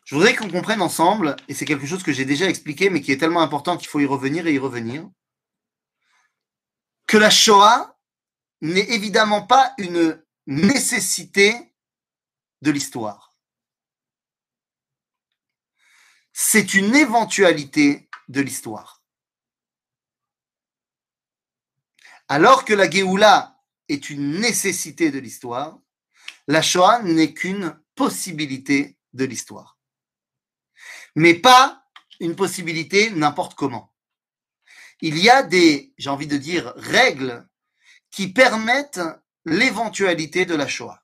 A: je voudrais qu'on comprenne ensemble, et c'est quelque chose que j'ai déjà expliqué, mais qui est tellement important qu'il faut y revenir et y revenir, que la Shoah n'est évidemment pas une nécessité de l'histoire. C'est une éventualité de l'histoire. Alors que la Géoula est une nécessité de l'histoire, la Shoah n'est qu'une possibilité de l'histoire. Mais pas une possibilité n'importe comment. Il y a des, j'ai envie de dire, règles qui permettent l'éventualité de la Shoah.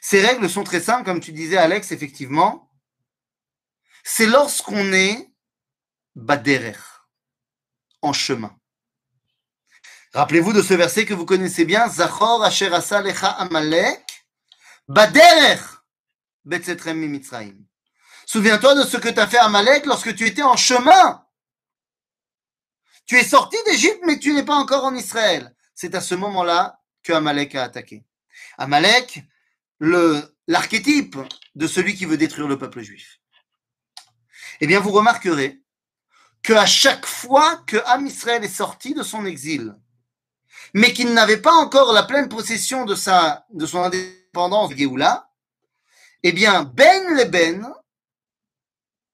A: Ces règles sont très simples, comme tu disais Alex, effectivement. C'est lorsqu'on est baderer, en chemin. Rappelez-vous de ce verset que vous connaissez bien, Zachor asher asa lecha amalek, baderer betzetrem mimitzraim. Souviens-toi de ce que tu as fait Amalek lorsque tu étais en chemin. Tu es sorti d'Égypte, mais tu n'es pas encore en Israël. C'est à ce moment-là que Amalek a attaqué. Amalek, l'archétype de celui qui veut détruire le peuple juif. Eh bien, vous remarquerez que à chaque fois que Am Israël est sorti de son exil, mais qu'il n'avait pas encore la pleine possession de son indépendance eh bien, Ben le Ben,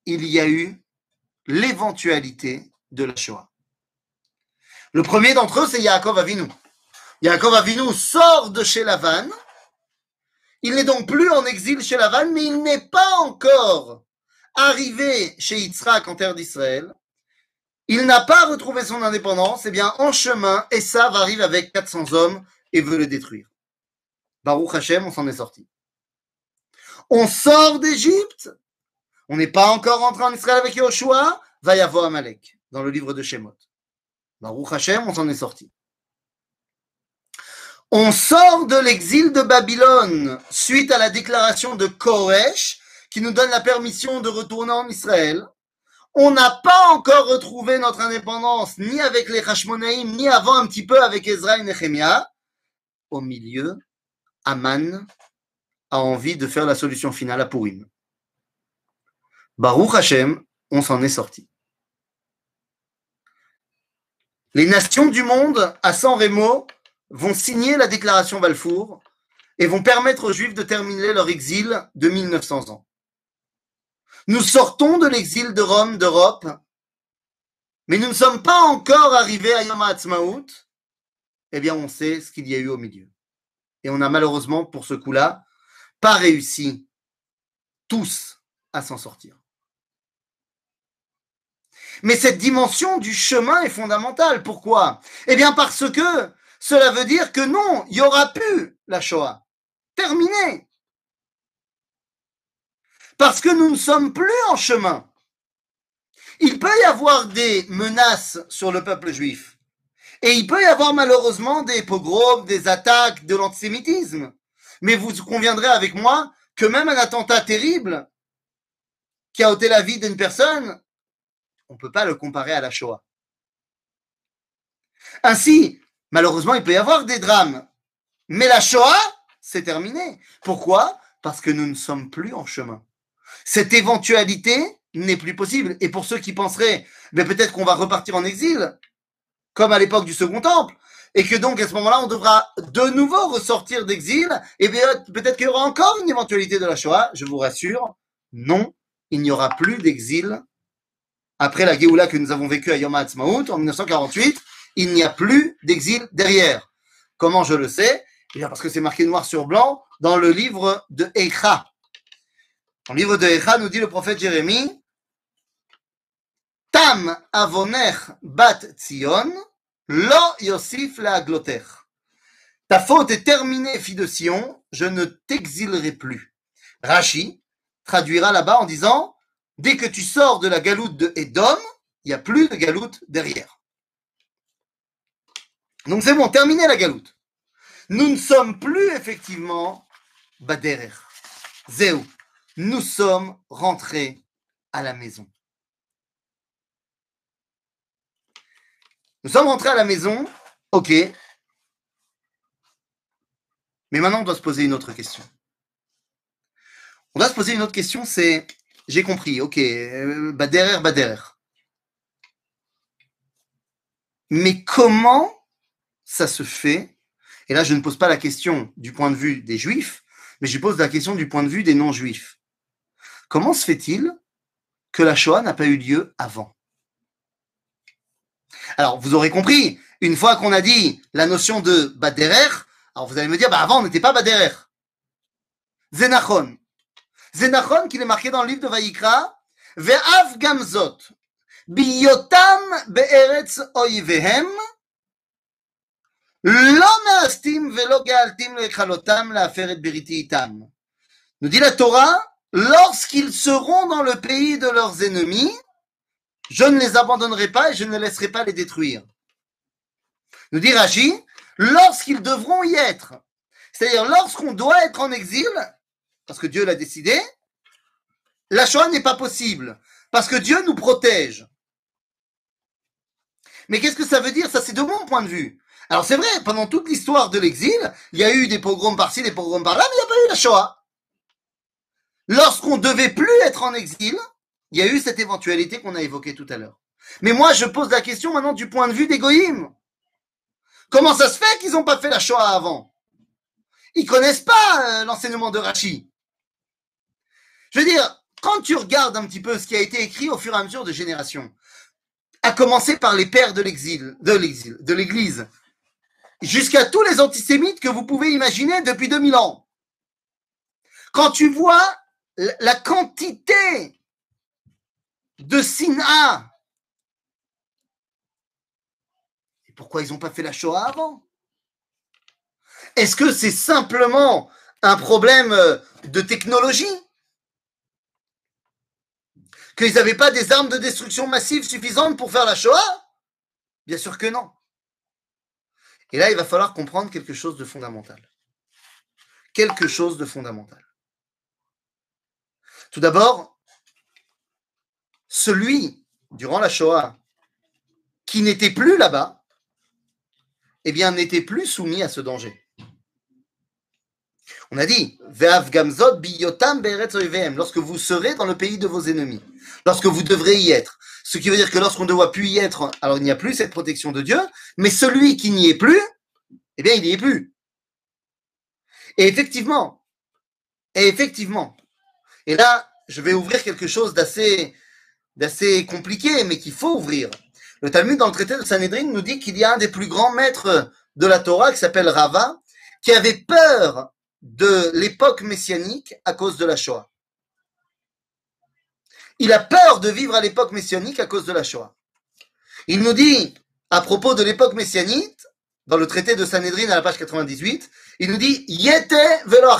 A: il y a eu l'éventualité de la Shoah. Le premier d'entre eux, c'est Yaakov Avinu. Yaakov Avinu sort de chez Lavan. Il n'est donc plus en exil chez Lavan, mais il n'est pas encore arrivé chez Yitzhak en terre d'Israël. Il n'a pas retrouvé son indépendance, eh bien, en chemin, Esav arrive avec 400 hommes et veut le détruire. Baruch Hashem, on s'en est sorti. On sort d'Égypte, on n'est pas encore rentré en Israël avec Yoshua, va y avoir Amalek, dans le livre de Shemot. Baruch Hashem, on s'en est sorti. On sort de l'exil de Babylone suite à la déclaration de Koresh qui nous donne la permission de retourner en Israël. On n'a pas encore retrouvé notre indépendance, ni avec les Hashmonaïm, ni avant un petit peu avec Ezra et Nehemiah. Au milieu, Aman a envie de faire la solution finale à Purim. Baruch Hashem, on s'en est sorti. Les nations du monde, à San Remo, vont signer la déclaration Balfour et vont permettre aux Juifs de terminer leur exil de 1900 ans. Nous sortons de l'exil de Rome, d'Europe, mais nous ne sommes pas encore arrivés à Yom HaAtzmaut. Eh bien, on sait ce qu'il y a eu au milieu. Et on a malheureusement, pour ce coup-là, pas réussi tous à s'en sortir. Mais cette dimension du chemin est fondamentale. Pourquoi? Eh bien parce que cela veut dire que non, il y aura plus la Shoah. Terminé. Parce que nous ne sommes plus en chemin. Il peut y avoir des menaces sur le peuple juif. Et il peut y avoir malheureusement des pogroms, des attaques, de l'antisémitisme. Mais vous conviendrez avec moi que même un attentat terrible qui a ôté la vie d'une personne, on ne peut pas le comparer à la Shoah. Ainsi, malheureusement, il peut y avoir des drames. Mais la Shoah, c'est terminé. Pourquoi? Parce que nous ne sommes plus en chemin. Cette éventualité n'est plus possible. Et pour ceux qui penseraient, mais peut-être qu'on va repartir en exil, comme à l'époque du Second Temple, et que donc à ce moment-là, on devra de nouveau ressortir d'exil, et bien peut-être qu'il y aura encore une éventualité de la Shoah, je vous rassure, non, il n'y aura plus d'exil après la Géoula que nous avons vécue à Yom HaAtzmaut en 1948, il n'y a plus d'exil derrière. Comment je le sais? Eh Parce que c'est marqué noir sur blanc dans le livre de Echa. Le livre de Echa, nous dit le prophète Jérémie Tam avoner bat Tzion, lo yosif la. Ta faute est terminée, fille de Sion, je ne t'exilerai plus. Rashi traduira là-bas en disant Dès que tu sors de la galoute de Edom, il n'y a plus de galoute derrière. Donc c'est bon, terminé la galoute. Nous ne sommes plus effectivement Baderer. Zéou. Nous sommes rentrés à la maison. Nous sommes rentrés à la maison, ok. Mais maintenant, on doit se poser une autre question. On doit se poser une autre question, c'est, j'ai compris, ok, euh, Baderer, Baderer. Mais comment ça se fait? Et là, je ne pose pas la question du point de vue des juifs, mais je pose la question du point de vue des non-juifs. Comment se fait-il que la Shoah n'a pas eu lieu avant? Alors, vous aurez compris, une fois qu'on a dit la notion de Baderer, alors vous allez me dire, bah, avant on n'était pas Baderer. Zenachon. Zenachon qu'il est marqué dans le livre de Vaïkra, Ve'af gamzot, biyotam be'eretz oivehem, Nous dit la Torah, lorsqu'ils seront dans le pays de leurs ennemis, je ne les abandonnerai pas et je ne laisserai pas les détruire. Nous dit Rashi, lorsqu'ils devront y être, c'est-à-dire lorsqu'on doit être en exil, parce que Dieu l'a décidé, la Shoah n'est pas possible, parce que Dieu nous protège. Mais qu'est-ce que ça veut dire? Ça, c'est de mon point de vue. Alors c'est vrai, pendant toute l'histoire de l'exil, il y a eu des pogroms par-ci, des pogroms par-là, mais il n'y a pas eu la Shoah. Lorsqu'on devait plus être en exil, il y a eu cette éventualité qu'on a évoquée tout à l'heure. Mais moi, je pose la question maintenant du point de vue des. Comment ça se fait qu'ils n'ont pas fait la Shoah avant? Ils connaissent pas euh, l'enseignement de Rachi. Je veux dire, quand tu regardes un petit peu ce qui a été écrit au fur et à mesure de générations, à commencer par les pères de l'exil, de l'exil, de l'Église, jusqu'à tous les antisémites que vous pouvez imaginer depuis 2000 ans. Quand tu vois la quantité de Sina, pourquoi ils n'ont pas fait la Shoah avant? Est-ce que c'est simplement un problème euh, de technologie? Qu'ils n'avaient pas des armes de destruction massive suffisantes pour faire la Shoah? Bien sûr que non. Et là, il va falloir comprendre quelque chose de fondamental. Quelque chose de fondamental. Tout d'abord, celui, durant la Shoah, qui n'était plus là-bas, eh bien, n'était plus soumis à ce danger. On a dit, lorsque vous serez dans le pays de vos ennemis, lorsque vous devrez y être. Ce qui veut dire que lorsqu'on ne doit plus y être, alors il n'y a plus cette protection de Dieu, mais celui qui n'y est plus, eh bien, il n'y est plus. Et effectivement, et effectivement, et là, je vais ouvrir quelque chose d'assez, compliqué, mais qu'il faut ouvrir. Le Talmud, dans le traité de Sanhedrin, nous dit qu'il y a un des plus grands maîtres de la Torah qui s'appelle Rava, qui avait peur de l'époque messianique à cause de la Shoah. Il a peur de vivre à l'époque messianique à cause de la Shoah. Il nous dit, à propos de l'époque messianique, dans le traité de Sanhedrin à la page 98, il nous dit Yete velo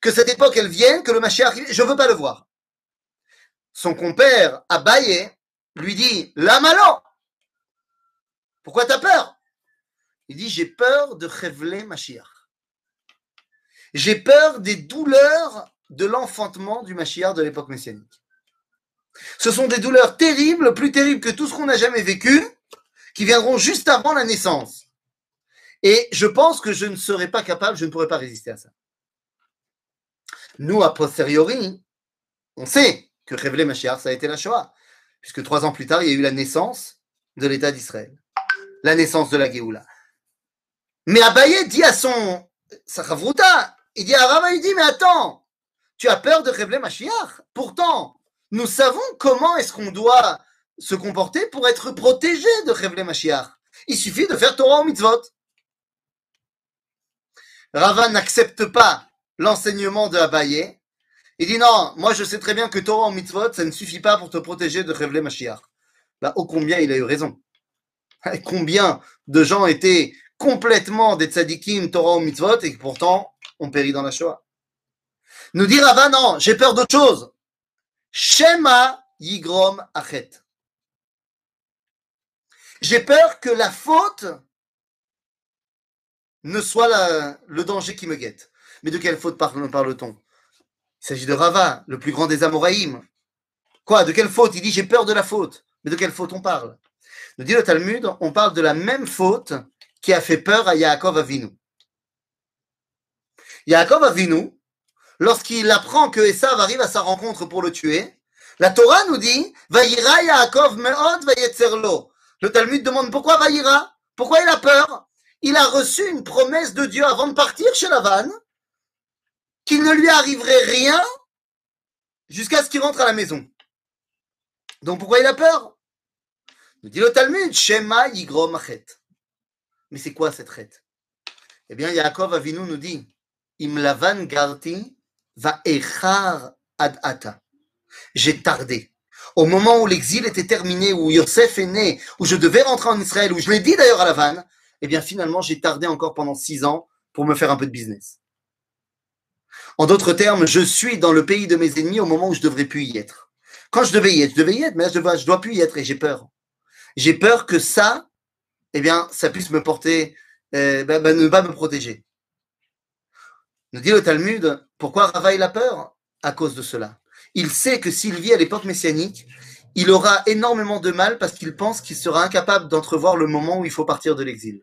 A: que cette époque elle vienne, que le Mashiach, je veux pas le voir. Son compère Abaye lui dit La malo Pourquoi tu as peur? Il dit J'ai peur de révéler Mashiach. J'ai peur des douleurs de l'enfantement du Mashiach de l'époque messianique. Ce sont des douleurs terribles, plus terribles que tout ce qu'on a jamais vécu, qui viendront juste avant la naissance. Et je pense que je ne serai pas capable, je ne pourrai pas résister à ça. Nous, a posteriori, on sait que Révélé Mashiach, ça a été la Shoah, puisque trois ans plus tard, il y a eu la naissance de l'État d'Israël, la naissance de la Géoula. Mais Abaye dit à son Sachavruta, il dit à Rava, il dit, mais attends, tu as peur de Révélé Mashiach? Pourtant, nous savons comment est-ce qu'on doit se comporter pour être protégé de Révélé Mashiach. Il suffit de faire Torah au mitzvot. Rava n'accepte pas l'enseignement de Abaye. Il dit non, moi je sais très bien que Torah en mitzvot, ça ne suffit pas pour te protéger de Révélé Mashiach. Là, ô combien il a eu raison. Combien de gens étaient complètement des tzadikim Torah au mitzvot et pourtant on périt dans la Shoah. Nous dit Rava, non, j'ai peur d'autre chose. Shema yigrom achet. J'ai peur que la faute ne soit le danger qui me guette. Mais de quelle faute parle-t-on? Il s'agit de Rava, le plus grand des Amoraïm. Quoi De quelle faute? Il dit j'ai peur de la faute. Mais de quelle faute on parle? Nous dit le Talmud, on parle de la même faute qui a fait peur à Yaakov Avinu. Yaakov Avinu, lorsqu'il apprend que Esav arrive à sa rencontre pour le tuer, la Torah nous dit Vaïra Yaakov me'od vayetzerlo. Le Talmud demande pourquoi Vaïra Pourquoi il a peur? Il a reçu une promesse de Dieu avant de partir chez Lavan, qu'il ne lui arriverait rien jusqu'à ce qu'il rentre à la maison. Donc pourquoi il a peur? Nous dit le Talmud, Shema Yigrom. Mais c'est quoi cette rête Eh bien, Yaakov Avinu nous dit, Im Lavan Garti va echar ad. J'ai tardé. Au moment où l'exil était terminé, où Yosef est né, où je devais rentrer en Israël, où je l'ai dit d'ailleurs à Lavan, eh bien finalement, j'ai tardé encore pendant six ans pour me faire un peu de business. En d'autres termes, je suis dans le pays de mes ennemis au moment où je devrais plus y être. Quand je devais y être, je devais y être, mais je dois, dois plus y être et j'ai peur. J'ai peur que ça, eh bien, ça puisse me porter, euh, bah, bah, ne pas me protéger. Nous dit le Talmud, pourquoi Rava a peur? À cause de cela. Il sait que s'il vit à l'époque messianique, il aura énormément de mal parce qu'il pense qu'il sera incapable d'entrevoir le moment où il faut partir de l'exil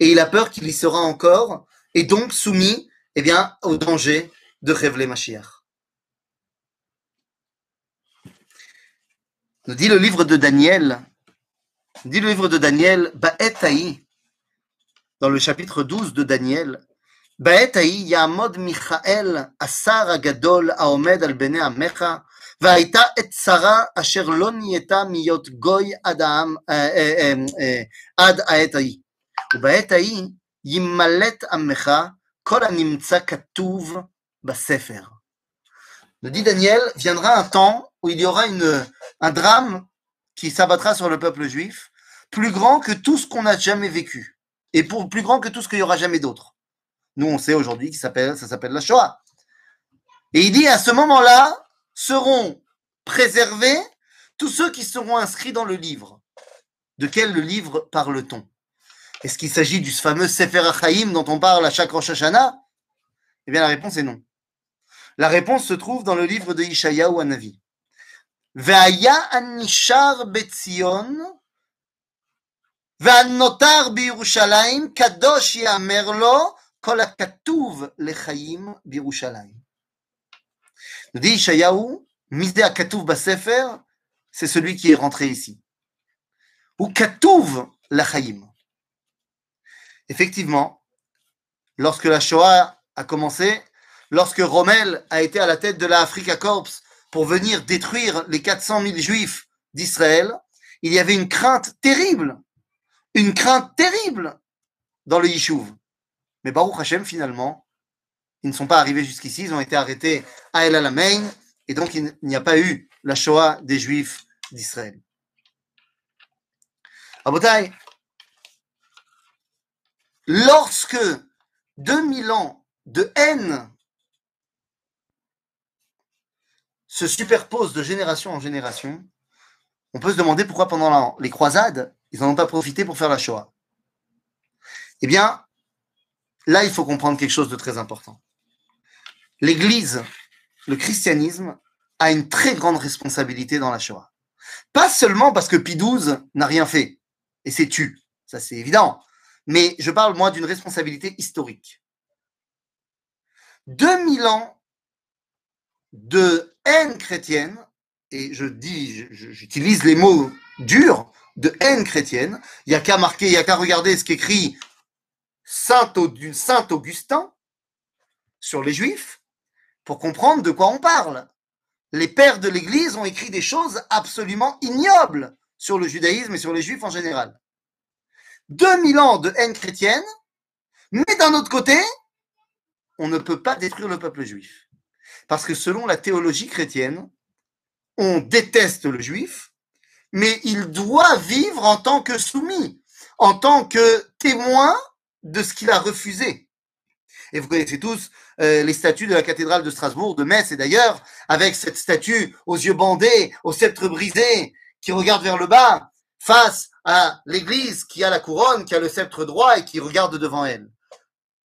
A: et il a peur qu'il y sera encore, et donc soumis eh bien, au danger de révéler Mashiach. Nous dit le livre de Daniel, dit le livre de Daniel, Ba'etaï, dans le chapitre 12 de Daniel, Ba'etaï yamod Michael asar agadol aomed al bene amecha, והייתה את שרה אשר לא נהייתה להיות גוי עד, עד העת ההיא. ובעת ההיא Yimmalet Ammecha, kolanimtsa Katuv Basefer. Le dit Daniel, viendra un temps où il y aura un drame qui s'abattra sur le peuple juif, plus grand que tout ce qu'on a jamais vécu, et plus grand que tout ce qu'il y aura jamais d'autre. Nous, on sait aujourd'hui que ça s'appelle la Shoah. Et il dit, à ce moment-là, seront préservés tous ceux qui seront inscrits dans le livre. De quel livre parle-t-on? Est-ce qu'il s'agit du fameux Sefer HaChaim dont on parle à chaque Rosh Hashanah? Eh bien, la réponse est non. La réponse se trouve dans le livre de Ishaïa ou Anavi. Ve'aya anishar betzion ve'anotar biyerushalayim kadosh yamer lo kol hakatuv lechaim biyerushalayim. Nous dit Ishayahu, misé à Katuv Basefer, c'est celui qui est rentré ici. Ou Katuv Lachaim. Effectivement, lorsque la Shoah a commencé, lorsque Rommel a été à la tête de la Africa Corps pour venir détruire les 400 000 juifs d'Israël, il y avait une crainte terrible, une crainte terrible dans le Yishuv. Mais Baruch Hashem, finalement, ils ne sont pas arrivés jusqu'ici, ils ont été arrêtés à El Alamein, et donc il n'y a pas eu la Shoah des juifs d'Israël. Abotai, lorsque 2000 ans de haine se superposent de génération en génération, on peut se demander pourquoi pendant les croisades, ils n'en ont pas profité pour faire la Shoah. Eh bien, là, il faut comprendre quelque chose de très important. L'Église, le christianisme, a une très grande responsabilité dans la Shoah. Pas seulement parce que Pie XII n'a rien fait et s'est tu, ça c'est évident, mais je parle moi d'une responsabilité historique. 2000 ans de haine chrétienne, et je dis, j'utilise les mots durs, de haine chrétienne, il n'y a qu'à marquer, il n'y a qu'à regarder ce qu'écrit Saint, Saint Augustin sur les Juifs pour comprendre de quoi on parle. Les pères de l'Église ont écrit des choses absolument ignobles sur le judaïsme et sur les Juifs en général. 2000 ans de haine chrétienne, mais d'un autre côté, on ne peut pas détruire le peuple juif. Parce que selon la théologie chrétienne, on déteste le juif, mais il doit vivre en tant que soumis, en tant que témoin de ce qu'il a refusé. Et vous connaissez tous euh, les statues de la cathédrale de Strasbourg, de Metz et d'ailleurs, avec cette statue aux yeux bandés, au sceptre brisé, qui regarde vers le bas, face à l'église qui a la couronne, qui a le sceptre droit et qui regarde devant elle.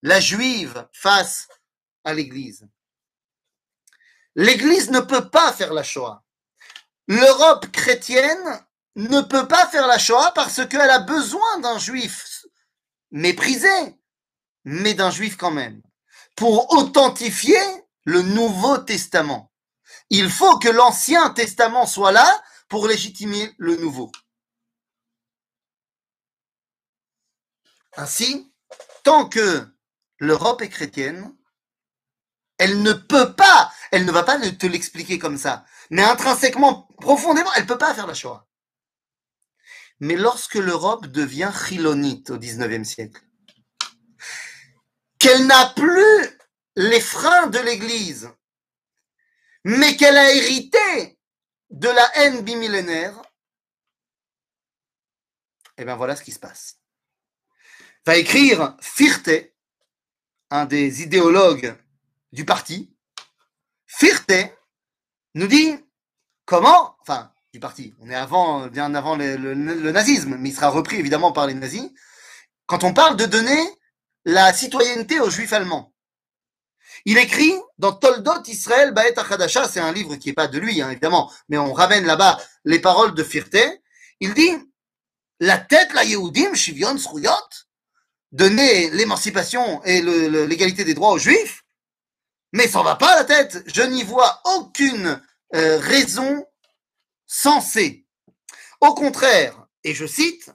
A: La juive face à l'église. L'église ne peut pas faire la Shoah. L'Europe chrétienne ne peut pas faire la Shoah parce qu'elle a besoin d'un juif méprisé, mais d'un juif quand même, pour authentifier le Nouveau Testament. Il faut que l'Ancien Testament soit là pour légitimer le Nouveau. Ainsi, tant que l'Europe est chrétienne, elle ne peut pas, elle ne va pas te l'expliquer comme ça, mais intrinsèquement, profondément, elle ne peut pas faire la Shoah. Mais lorsque l'Europe devient chilonite au XIXe siècle, qu'elle n'a plus les freins de l'Église, mais qu'elle a hérité de la haine bimillénaire, et eh bien voilà ce qui se passe. Va écrire Firte, un des idéologues du parti. Firte nous dit comment, enfin, du parti, on est avant, bien avant le, nazisme, mais il sera repris évidemment par les nazis, quand on parle de donner la citoyenneté aux juifs allemands. Il écrit dans Toldot Israël Baet Achadasha, c'est un livre qui n'est pas de lui, hein, évidemment, mais on ramène là-bas les paroles de Firte. Il dit La tête, la Yehudim, Shivion, Sruyot, donner l'émancipation et l'égalité des droits aux juifs, mais ça va pas la tête. Je n'y vois aucune euh, raison sensée. Au contraire, et je cite,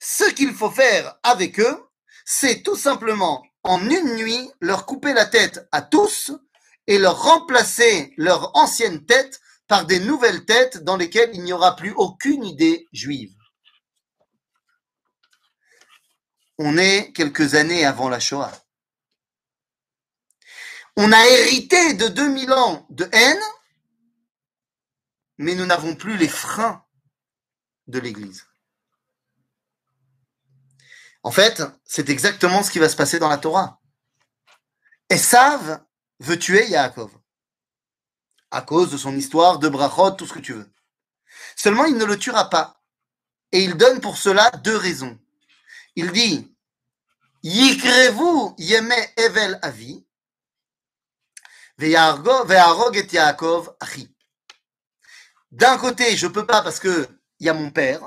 A: ce qu'il faut faire avec eux, c'est tout simplement en une nuit leur couper la tête à tous et leur remplacer leur ancienne tête par des nouvelles têtes dans lesquelles il n'y aura plus aucune idée juive. On est quelques années avant la Shoah. On a hérité de 2000 ans de haine, mais nous n'avons plus les freins de l'Église. En fait, c'est exactement ce qui va se passer dans la Torah. Esav veut tuer Yaakov à cause de son histoire, de brachot, tout ce que tu veux. Seulement, il ne le tuera pas. Et il donne pour cela deux raisons. Il dit. D'un côté, je peux pas parce que il y a mon père,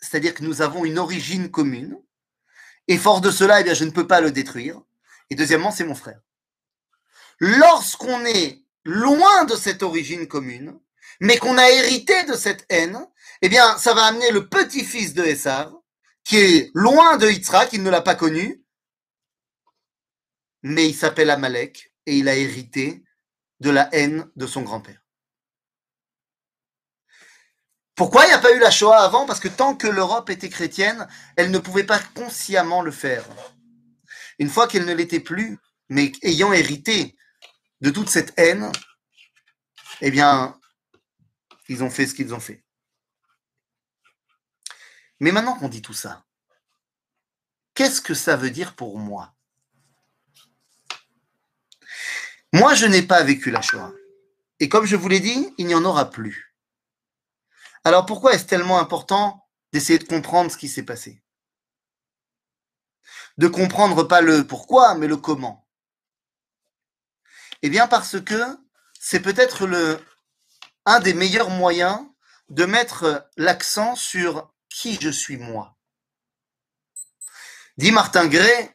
A: c'est-à-dire que nous avons une origine commune. Et fort de cela, eh bien, je ne peux pas le détruire. Et deuxièmement, c'est mon frère. Lorsqu'on est loin de cette origine commune, mais qu'on a hérité de cette haine, eh bien, ça va amener le petit-fils de Esav, qui est loin de Yitzhak, il ne l'a pas connu, mais il s'appelle Amalek et il a hérité de la haine de son grand-père. Pourquoi il n'y a pas eu la Shoah avant? Parce que tant que l'Europe était chrétienne, elle ne pouvait pas consciemment le faire. Une fois qu'elle ne l'était plus, mais ayant hérité de toute cette haine, eh bien, ils ont fait ce qu'ils ont fait. Mais maintenant qu'on dit tout ça, qu'est-ce que ça veut dire pour moi? Moi, je n'ai pas vécu la Shoah. Et comme je vous l'ai dit, il n'y en aura plus. Alors pourquoi est-ce tellement important d'essayer de comprendre ce qui s'est passé? De comprendre pas le pourquoi, mais le comment. Eh bien parce que c'est peut-être un des meilleurs moyens de mettre l'accent sur qui je suis moi. Dit Martin Gray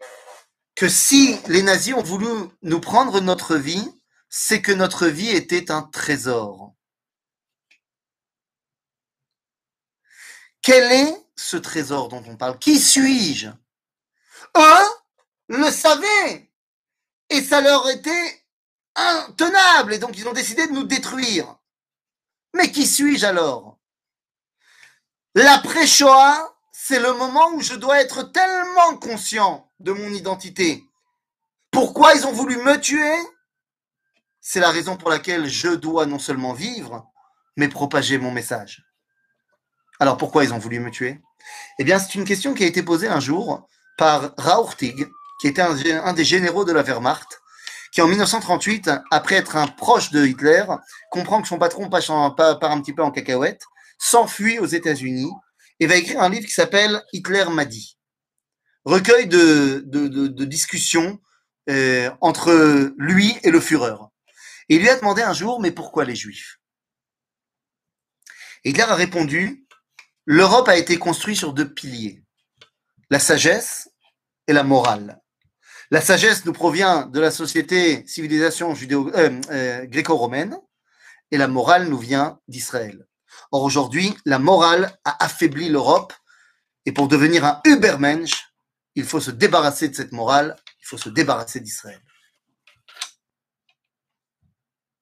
A: que si les nazis ont voulu nous prendre notre vie, c'est que notre vie était un trésor. Quel est ce trésor dont on parle? Qui suis-je? Eux le savaient et ça leur était intenable et donc ils ont décidé de nous détruire. Mais qui suis-je alors? L'après-Shoah, c'est le moment où je dois être tellement conscient de mon identité. Pourquoi ils ont voulu me tuer? C'est la raison pour laquelle je dois non seulement vivre, mais propager mon message. Alors pourquoi ils ont voulu me tuer? Eh bien, c'est une question qui a été posée un jour par Raourtig, qui était un, des généraux de la Wehrmacht, qui en 1938, après être un proche de Hitler, comprend que son patron part un petit peu en cacahuète, s'enfuit aux États-Unis et va écrire un livre qui s'appelle Hitler m'a dit. Recueil de, discussions euh, entre lui et le Führer. Et il lui a demandé un jour, mais pourquoi les Juifs? Hitler a répondu, l'Europe a été construite sur deux piliers, la sagesse et la morale. La sagesse nous provient de la société civilisation euh, euh, gréco-romaine et la morale nous vient d'Israël. Or aujourd'hui, la morale a affaibli l'Europe et pour devenir un Übermensch, il faut se débarrasser de cette morale, il faut se débarrasser d'Israël.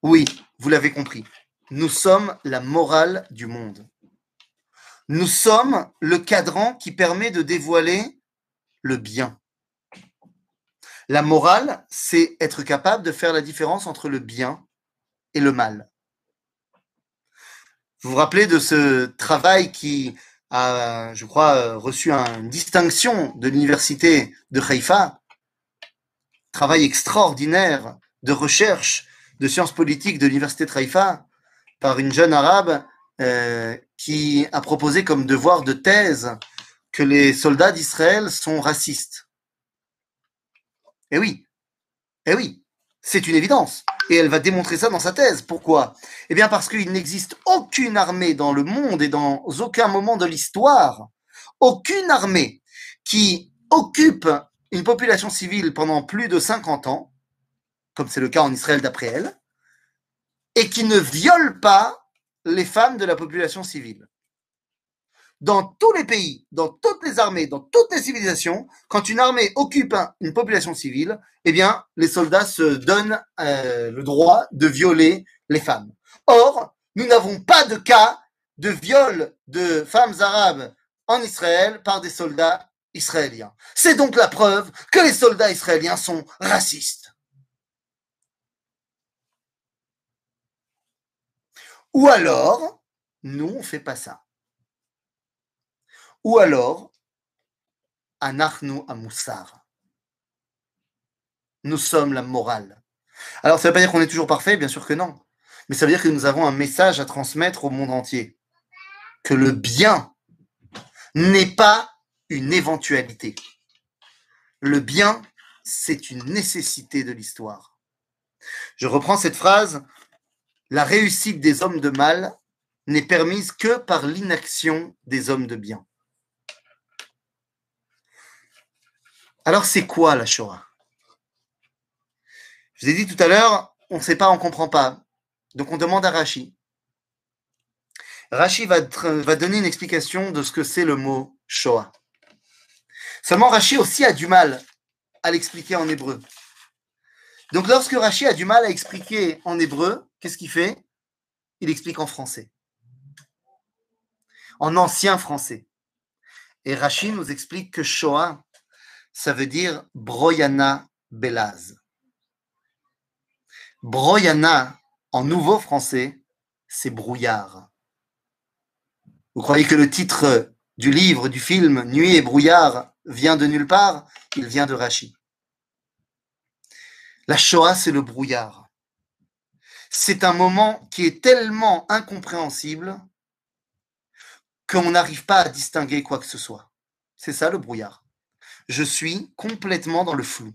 A: Oui, vous l'avez compris, nous sommes la morale du monde. Nous sommes le cadran qui permet de dévoiler le bien. La morale, c'est être capable de faire la différence entre le bien et le mal. Vous vous rappelez de ce travail qui a, je crois, reçu une distinction de l'université de Haïfa, travail extraordinaire de recherche de sciences politiques de l'université de Haïfa par une jeune arabe euh, qui a proposé comme devoir de thèse que les soldats d'Israël sont racistes. Eh oui, eh oui, c'est une évidence. Et elle va démontrer ça dans sa thèse. Pourquoi? Eh bien parce qu'il n'existe aucune armée dans le monde et dans aucun moment de l'histoire, aucune armée qui occupe une population civile pendant plus de 50 ans, comme c'est le cas en Israël d'après elle, et qui ne viole pas les femmes de la population civile dans tous les pays, dans toutes les armées, dans toutes les civilisations, quand une armée occupe une population civile, eh bien, les soldats se donnent euh, le droit de violer les femmes. Or, nous n'avons pas de cas de viol de femmes arabes en Israël par des soldats israéliens. C'est donc la preuve que les soldats israéliens sont racistes. Ou alors, nous, on fait pas ça. Ou alors, Anachnu Amoussar. Nous sommes la morale. Alors, ça ne veut pas dire qu'on est toujours parfait, bien sûr que non. Mais ça veut dire que nous avons un message à transmettre au monde entier. Que le bien n'est pas une éventualité. Le bien, c'est une nécessité de l'histoire. Je reprends cette phrase. La réussite des hommes de mal n'est permise que par l'inaction des hommes de bien. Alors, c'est quoi la Shoah? Je vous ai dit tout à l'heure, on ne sait pas, on ne comprend pas. Donc, on demande à Rashi. Rashi va, va donner une explication de ce que c'est le mot Shoah. Seulement, Rashi aussi a du mal à l'expliquer en hébreu. Donc, lorsque Rashi a du mal à expliquer en hébreu, qu'est-ce qu'il fait? Il explique en français. En ancien français. Et Rashi nous explique que Shoah, ça veut dire Broyana Belaz. Broyana, en nouveau français, c'est brouillard. Vous croyez que le titre du livre, du film Nuit et brouillard vient de nulle part? Il vient de Rachi. La Shoah, c'est le brouillard. C'est un moment qui est tellement incompréhensible qu'on n'arrive pas à distinguer quoi que ce soit. C'est ça le brouillard je suis complètement dans le flou.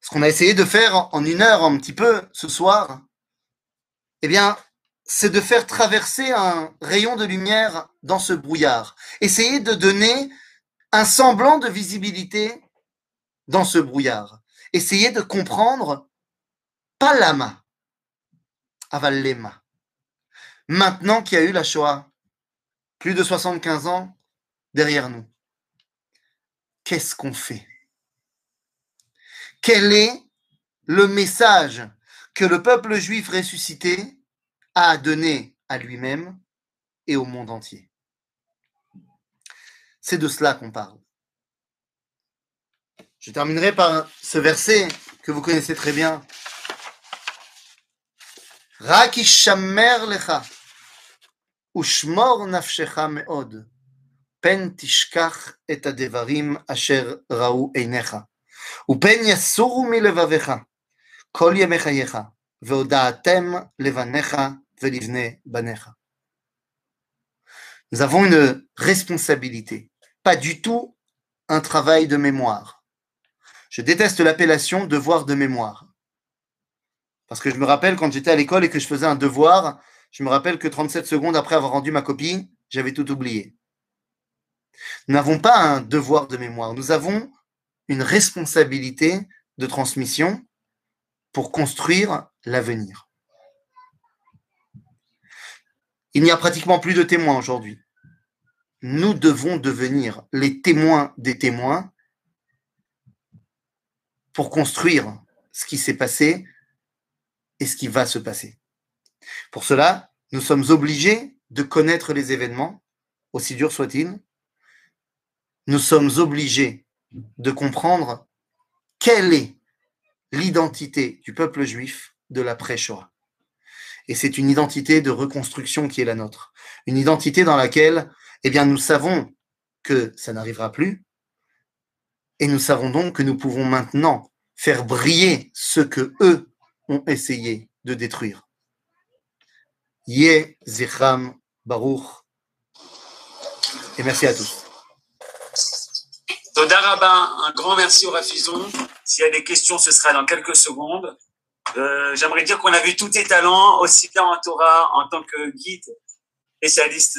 A: Ce qu'on a essayé de faire en une heure, un petit peu, ce soir, eh bien, c'est de faire traverser un rayon de lumière dans ce brouillard. Essayer de donner un semblant de visibilité dans ce brouillard. Essayer de comprendre, pas l'ama, aval lema. Maintenant qu'il y a eu la Shoah, plus de 75 ans derrière nous, qu'est-ce qu'on fait? Quel est le message que le peuple juif ressuscité a donné à lui-même et au monde entier? C'est de cela qu'on parle. Je terminerai par ce verset que vous connaissez très bien. Rakishamer lecha, ushmor nafshecha meod. פן תשכח את הדברים אשר ראו עיניך, ופן יסורו מלבביך כל ימי חייך, והודעתם לבניך ולבני בניך. Nous avons une responsabilité, pas du tout un travail de mémoire. Je déteste l'appellation devoir de mémoire. Parce que je me rappelle quand j'étais à l'école et que je faisais un devoir, je me rappelle que 37 secondes après avoir rendu ma copie, j'avais tout oublié. Nous n'avons pas un devoir de mémoire, nous avons une responsabilité de transmission pour construire l'avenir. Il n'y a pratiquement plus de témoins aujourd'hui. Nous devons devenir les témoins des témoins pour construire ce qui s'est passé et ce qui va se passer. Pour cela, nous sommes obligés de connaître les événements, aussi durs soient-ils. Nous sommes obligés de comprendre quelle est l'identité du peuple juif de l'après-Shoah. Et c'est une identité de reconstruction qui est la nôtre. Une identité dans laquelle, eh bien, nous savons que ça n'arrivera plus. Et nous savons donc que nous pouvons maintenant faire briller ce que eux ont essayé de détruire. Yeh Zichram Baruch. Et merci à tous.
C: Toda Rabba, un grand merci au Rafizon. S'il y a des questions, ce sera dans quelques secondes. Euh, J'aimerais dire qu'on a vu tous tes talents, aussi bien en Torah, en tant que guide spécialiste